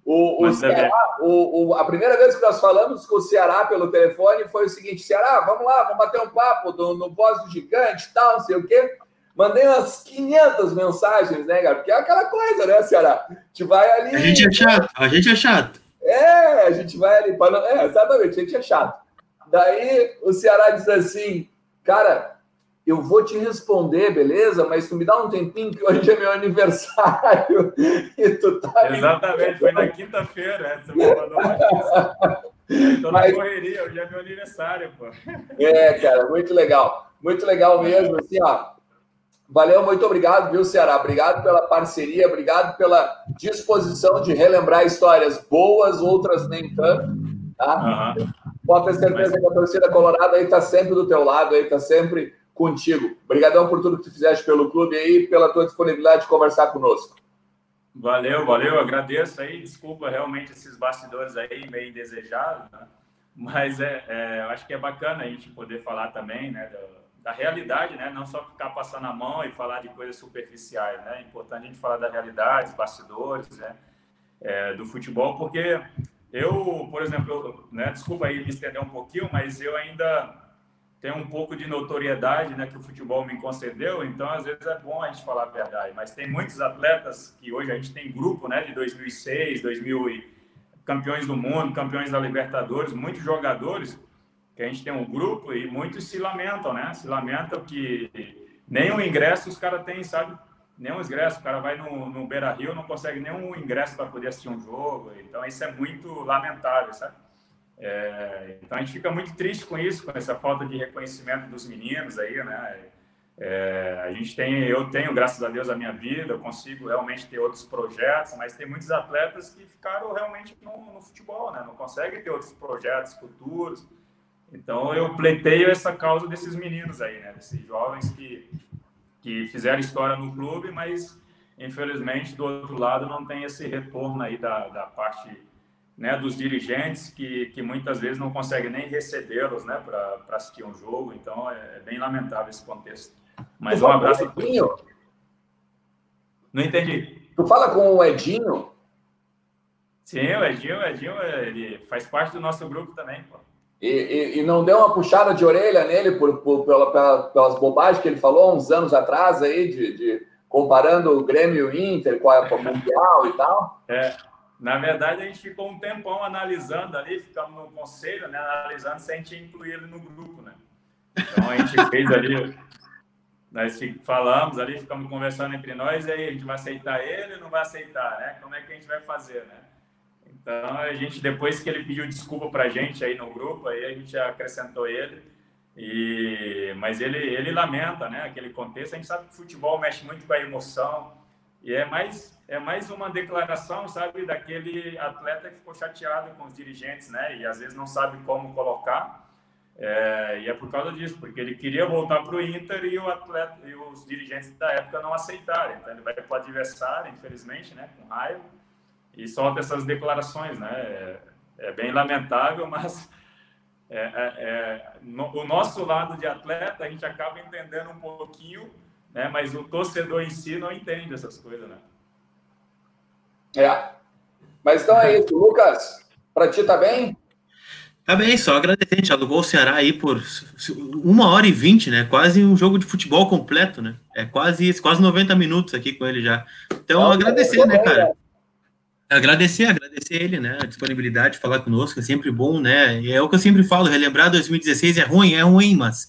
O, o Ceará, o, o, a primeira vez que nós falamos com o Ceará pelo telefone foi o seguinte: Ceará, vamos lá, vamos bater um papo do, no Voz do Gigante tal, não sei o quê. Mandei umas 500 mensagens, né, cara? Porque é aquela coisa, né, Ceará? A gente vai ali. A gente é chato, a gente é chato. É, a gente vai ali. Para... É, exatamente, a gente é chato. Daí o Ceará diz assim, cara, eu vou te responder, beleza? Mas tu me dá um tempinho que hoje é meu aniversário e tu tá. Exatamente, foi na quinta-feira, você me mandou uma Estou na correria, hoje é meu aniversário, pô. É, cara, muito legal. Muito legal mesmo, assim, ó. Valeu, muito obrigado, viu, Ceará? Obrigado pela parceria, obrigado pela disposição de relembrar histórias boas, outras nem tanto, tá? Uhum. Pode ter certeza Mas... que a torcida colorada aí está sempre do teu lado, aí está sempre contigo. Obrigadão por tudo que tu fizeste pelo clube aí, pela tua disponibilidade de conversar conosco. Valeu, valeu, agradeço aí. Desculpa realmente esses bastidores aí meio indesejados, né? mas é, é, eu acho que é bacana a gente poder falar também, né, da, da, realidade, né, não só ficar passando a mão e falar de coisas superficiais, né, é importante a gente falar da realidade, dos bastidores, né, é, do futebol, porque eu, por exemplo, né, desculpa aí me estender um pouquinho, mas eu ainda tem um pouco de notoriedade né, que o futebol me concedeu, então às vezes é bom a gente falar a verdade. Mas tem muitos atletas que hoje a gente tem grupo né, de 2006, 2000 e campeões do mundo, campeões da Libertadores, muitos jogadores que a gente tem um grupo e muitos se lamentam, né? Se lamentam que nem um ingresso os caras têm, sabe? Nenhum ingresso. O cara vai no, no Beira Rio não consegue nenhum ingresso para poder assistir um jogo. Então isso é muito lamentável, sabe? É, então a gente fica muito triste com isso, com essa falta de reconhecimento dos meninos aí, né? É, a gente tem, eu tenho, graças a Deus, a minha vida, eu consigo realmente ter outros projetos, mas tem muitos atletas que ficaram realmente no, no futebol, né? Não conseguem ter outros projetos futuros. Então eu pleiteio essa causa desses meninos aí, né? Desses jovens que, que fizeram história no clube, mas infelizmente do outro lado não tem esse retorno aí da, da parte né, dos dirigentes que, que muitas vezes não conseguem nem recebê-los né, para assistir um jogo. Então é, é, bem lamentável esse contexto. Mas um abraço a todos. Não entendi. Tu fala com o Edinho? Sim, o Edinho, o Edinho ele faz parte do nosso grupo também. Pô. E, e, e, não deu uma puxada de orelha nele por, por, pela, pela, pelas bobagens que ele falou uns anos atrás aí, de, de comparando o Grêmio e o Inter com a, com a Mundial e tal? É, na verdade, a gente ficou um tempão analisando ali, ficamos no conselho, né, analisando se a gente incluir ele no grupo, né? Então a gente fez ali, nós falamos ali, ficamos conversando entre nós, e aí a gente vai aceitar ele ou não vai aceitar, né? Como é que a gente vai fazer, né? Então a gente, depois que ele pediu desculpa pra gente aí no grupo, aí a gente acrescentou ele. E, mas ele, ele lamenta, né? Aquele contexto. A gente sabe que o futebol mexe muito com a emoção. E é mais é mais uma declaração, sabe, daquele atleta que ficou chateado com os dirigentes, né? E às vezes não sabe como colocar. É, e é por causa disso, porque ele queria voltar para o Inter e o atleta e os dirigentes da época não aceitaram. Então ele vai para o adversário, infelizmente, né, com raiva, e solta essas declarações, né? É, é bem lamentável, mas é, é, é, no, o nosso lado de atleta a gente acaba entendendo um pouquinho, né? Mas o torcedor em si não entende essas coisas, né? É. Mas então é isso. Lucas, para ti tá bem? Tá bem, só agradecer. A gente alugou o Ceará aí por uma hora e vinte, né? Quase um jogo de futebol completo, né? É quase, quase 90 minutos aqui com ele já. Então, Não, agradecer, né, cara? Agradecer, agradecer ele, né? A disponibilidade de falar conosco, é sempre bom, né? E é o que eu sempre falo, relembrar 2016 é ruim, é ruim, mas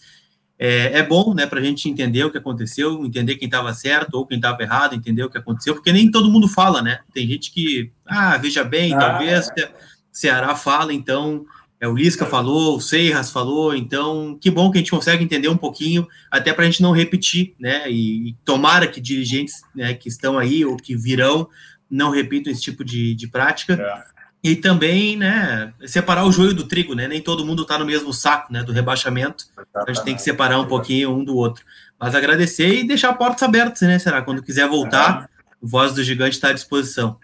é, é bom, né, para a gente entender o que aconteceu, entender quem estava certo ou quem estava errado, entender o que aconteceu, porque nem todo mundo fala, né? Tem gente que, ah, veja bem, ah, talvez é. Ceará fala, então, é, o Lisca é. falou, o Seiras falou, então, que bom que a gente consegue entender um pouquinho, até para a gente não repetir, né? E, e tomara que dirigentes né, que estão aí ou que virão não repitam esse tipo de, de prática. É. e também, né, separar o joio do trigo, né? Nem todo mundo está no mesmo saco, né, do rebaixamento. A gente tem que separar um pouquinho um do outro. Mas agradecer e deixar portas abertas, né, será? Quando quiser voltar, o Voz do Gigante está à disposição.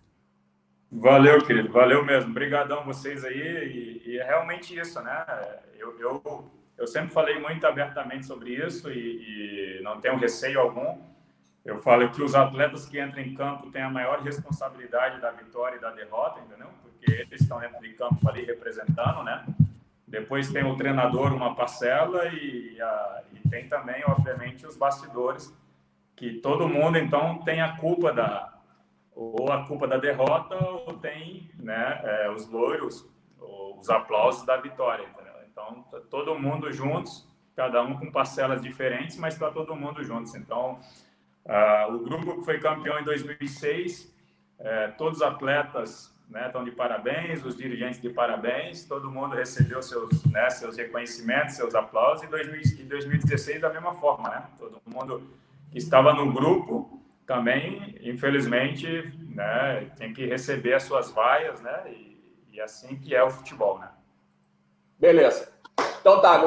Valeu, querido. Valeu mesmo. Obrigadão vocês aí. E, e, é realmente isso, né? Eu, eu, eu sempre falei muito abertamente sobre isso e, e não tenho receio algum. Eu falo que os atletas que entram em campo têm a maior responsabilidade da vitória e da derrota, entendeu? Porque eles estão dentro de campo ali representando, né? Depois tem o treinador, uma parcela, e, a, e tem também, obviamente, os bastidores, que todo mundo, então, tem a culpa da, ou a culpa da derrota, ou tem né, é, os loiros, os aplausos da vitória, entendeu? Então, tá todo mundo juntos, cada um com parcelas diferentes, mas está todo mundo juntos. Então, uh, o grupo que foi campeão em 2006, é, todos os atletas né, estão de parabéns, os dirigentes de parabéns, todo mundo recebeu seus, né, seus reconhecimentos, seus aplausos, e em 2016 da mesma forma, né? Todo mundo que estava no grupo também, infelizmente, né, tem que receber as suas vaias, né? E, e assim que é o futebol, né? Beleza. Então tá,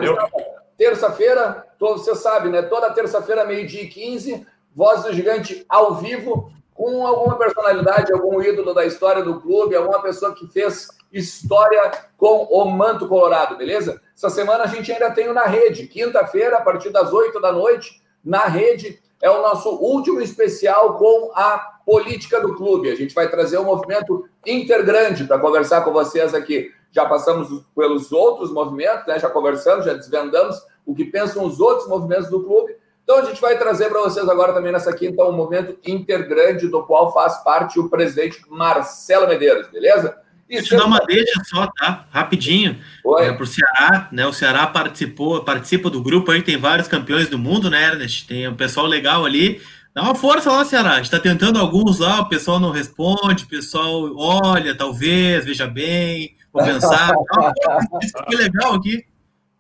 terça-feira, você sabe, né? Toda terça-feira, meio-dia e 15, Voz do Gigante ao vivo, com alguma personalidade, algum ídolo da história do clube, alguma pessoa que fez história com o Manto Colorado, beleza? Essa semana a gente ainda tem o Na Rede, quinta-feira, a partir das 8 da noite, na Rede, é o nosso último especial com a política do clube. A gente vai trazer um movimento intergrande para conversar com vocês aqui. Já passamos pelos outros movimentos, né? já conversamos, já desvendamos o que pensam os outros movimentos do clube. Então a gente vai trazer para vocês agora também nessa quinta um momento intergrande do qual faz parte o presidente Marcelo Medeiros, beleza? Deixa eu dar uma deixa só, tá? Rapidinho. É, para o Ceará, né? O Ceará participou, participa do grupo aí, tem vários campeões do mundo, né, Ernest? Tem um pessoal legal ali. Dá uma força lá, Ceará. A gente está tentando alguns lá, o pessoal não responde, o pessoal olha, talvez, veja bem, vou pensar. Isso que legal aqui.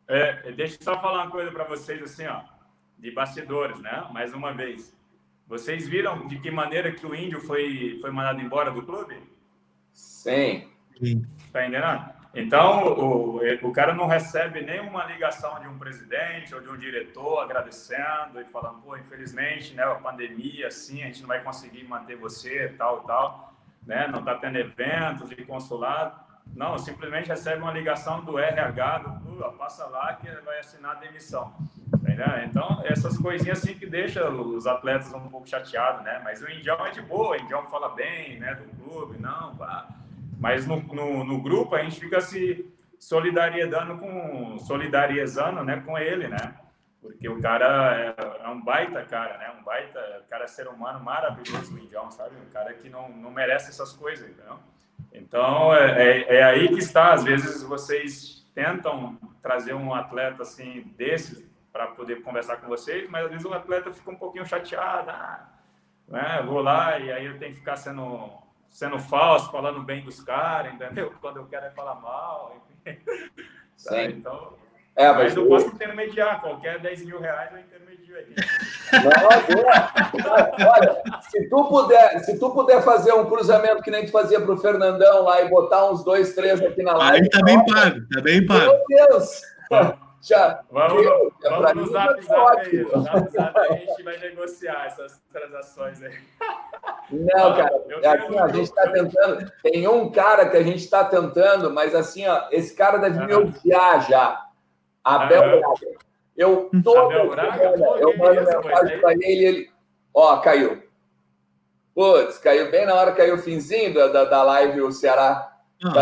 É, deixa eu só falar uma coisa para vocês, assim, ó de bastidores, né? Mais uma vez. Vocês viram de que maneira que o índio foi, foi mandado embora do clube? Sim. Tá entendendo? Então, o, o cara não recebe nenhuma ligação de um presidente ou de um diretor agradecendo e falando, pô, infelizmente, né, a pandemia, assim, a gente não vai conseguir manter você, tal, tal, né, não está tendo eventos de consulado. Não, simplesmente recebe uma ligação do RH do clube, passa lá que vai assinar a demissão. Entendeu? Então, essas coisinhas assim que deixa os atletas um pouco chateados, né? Mas o Indião é de boa, o Indião fala bem, né, do clube, não, pá. Mas no, no, no grupo a gente fica se solidarizando com solidarizando, né, com ele, né? Porque o cara é, é, um baita cara, né? Um baita cara é ser humano maravilhoso, o Indião, sabe? Um cara que não, não merece essas coisas, entendeu? Então, é, é, é aí que está. Às vezes vocês tentam trazer um atleta assim desses para poder conversar com vocês, mas às vezes o atleta fica um pouquinho chateado, ah, né? vou lá e aí eu tenho que ficar sendo, sendo falso, falando bem dos caras, entendeu? Quando eu quero é falar mal, enfim. Tá? Então, é, mas, mas eu posso intermediar, qualquer 10 mil reais eu intermedio aí. Não, olha, se tu, puder, se tu puder fazer um cruzamento que nem tu fazia para o Fernandão lá e botar uns dois, três aqui na live. Aí tá bem pago, tá bem pago. Meu Deus! Já, vamos, vamos no zap, zap aí. No zap, zap aí a gente vai negociar essas transações aí. Não, cara, é assim, a gente está tentando. Tem um cara que a gente está tentando, mas assim, ó, esse cara deve me odiar já. Abel uhum. Braga. Eu Braga, eu mando mensagem para ele, ele. Ó, caiu. Putz, caiu bem na hora que caiu o finzinho da, da, da live o Ceará. Não,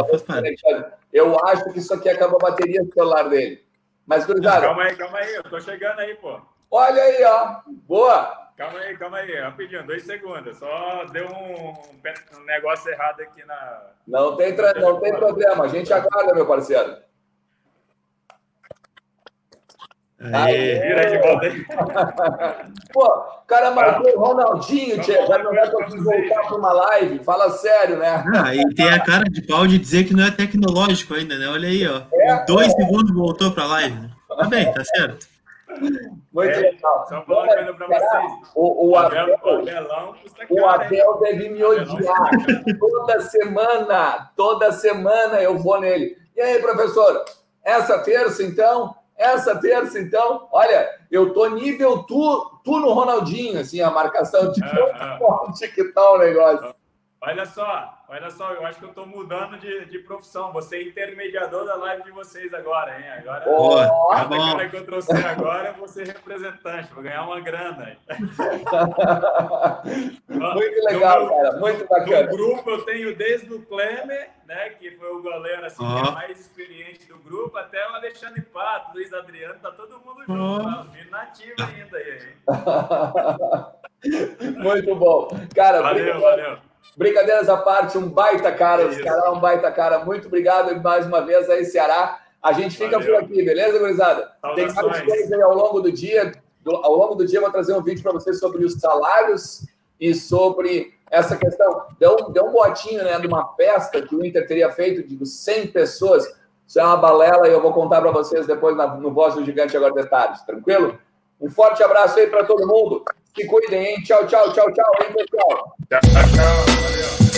eu acho que isso aqui acabou a bateria do celular dele. Mas, gurizada. Calma aí, calma aí, eu tô chegando aí, pô. Olha aí, ó. Boa. Calma aí, calma aí, rapidinho, dois segundos. Só deu um, um negócio errado aqui na. Não tem, tra... não tem problema, a gente aguarda, meu parceiro. Aê. Vira de volta aí. Pô, o cara marcou o Ronaldinho, tia, já não vai conseguir voltar para uma live. Fala sério, né? Ah, e tem a cara de pau de dizer que não é tecnológico ainda, né? Olha aí, ó. É, em dois é. segundos voltou para a live. Tá bem, tá certo. Muito é, legal. Só uma coisa para vocês. O, o, Abel, O Abel deve me odiar. Toda semana, toda semana eu vou nele. E aí, professor? Essa terça, então? Essa terça, então? Olha, eu tô nível tu, tu no Ronaldinho, assim, a marcação de forte que tá o negócio. Olha só, olha só, eu acho que eu estou mudando de, de profissão. Você é intermediador da live de vocês agora, hein? Agora, oh, cada tá cara que eu trouxe agora, eu vou ser representante, vou ganhar uma grana. muito legal, cara, muito bacana. No grupo eu tenho desde o Klemer, né, que foi o goleiro assim, oh. mais experiente do grupo, até o Alexandre Pato, Luiz Adriano, tá todo mundo junto, oh. tá? nativo ainda aí. muito bom. Cara, valeu, valeu. Brincadeiras à parte, um baita cara, o Ceará é um baita cara. Muito obrigado mais uma vez aí, Ceará. A gente fica Valeu. por aqui, beleza, gurizada? Tem mais coisas aí ao longo do dia. Do, ao longo do dia, eu vou trazer um vídeo para vocês sobre os salários e sobre essa questão. Deu, deu um boatinho né, de uma festa que o Inter teria feito de 100 pessoas. Isso é uma balela e eu vou contar para vocês depois na, no Voz do Gigante agora detalhes, tranquilo? Um forte abraço aí para todo mundo. Se cuidem, hein? Tchau, tchau, tchau, tchau, hein, pessoal. Tchau, tchau. tchau.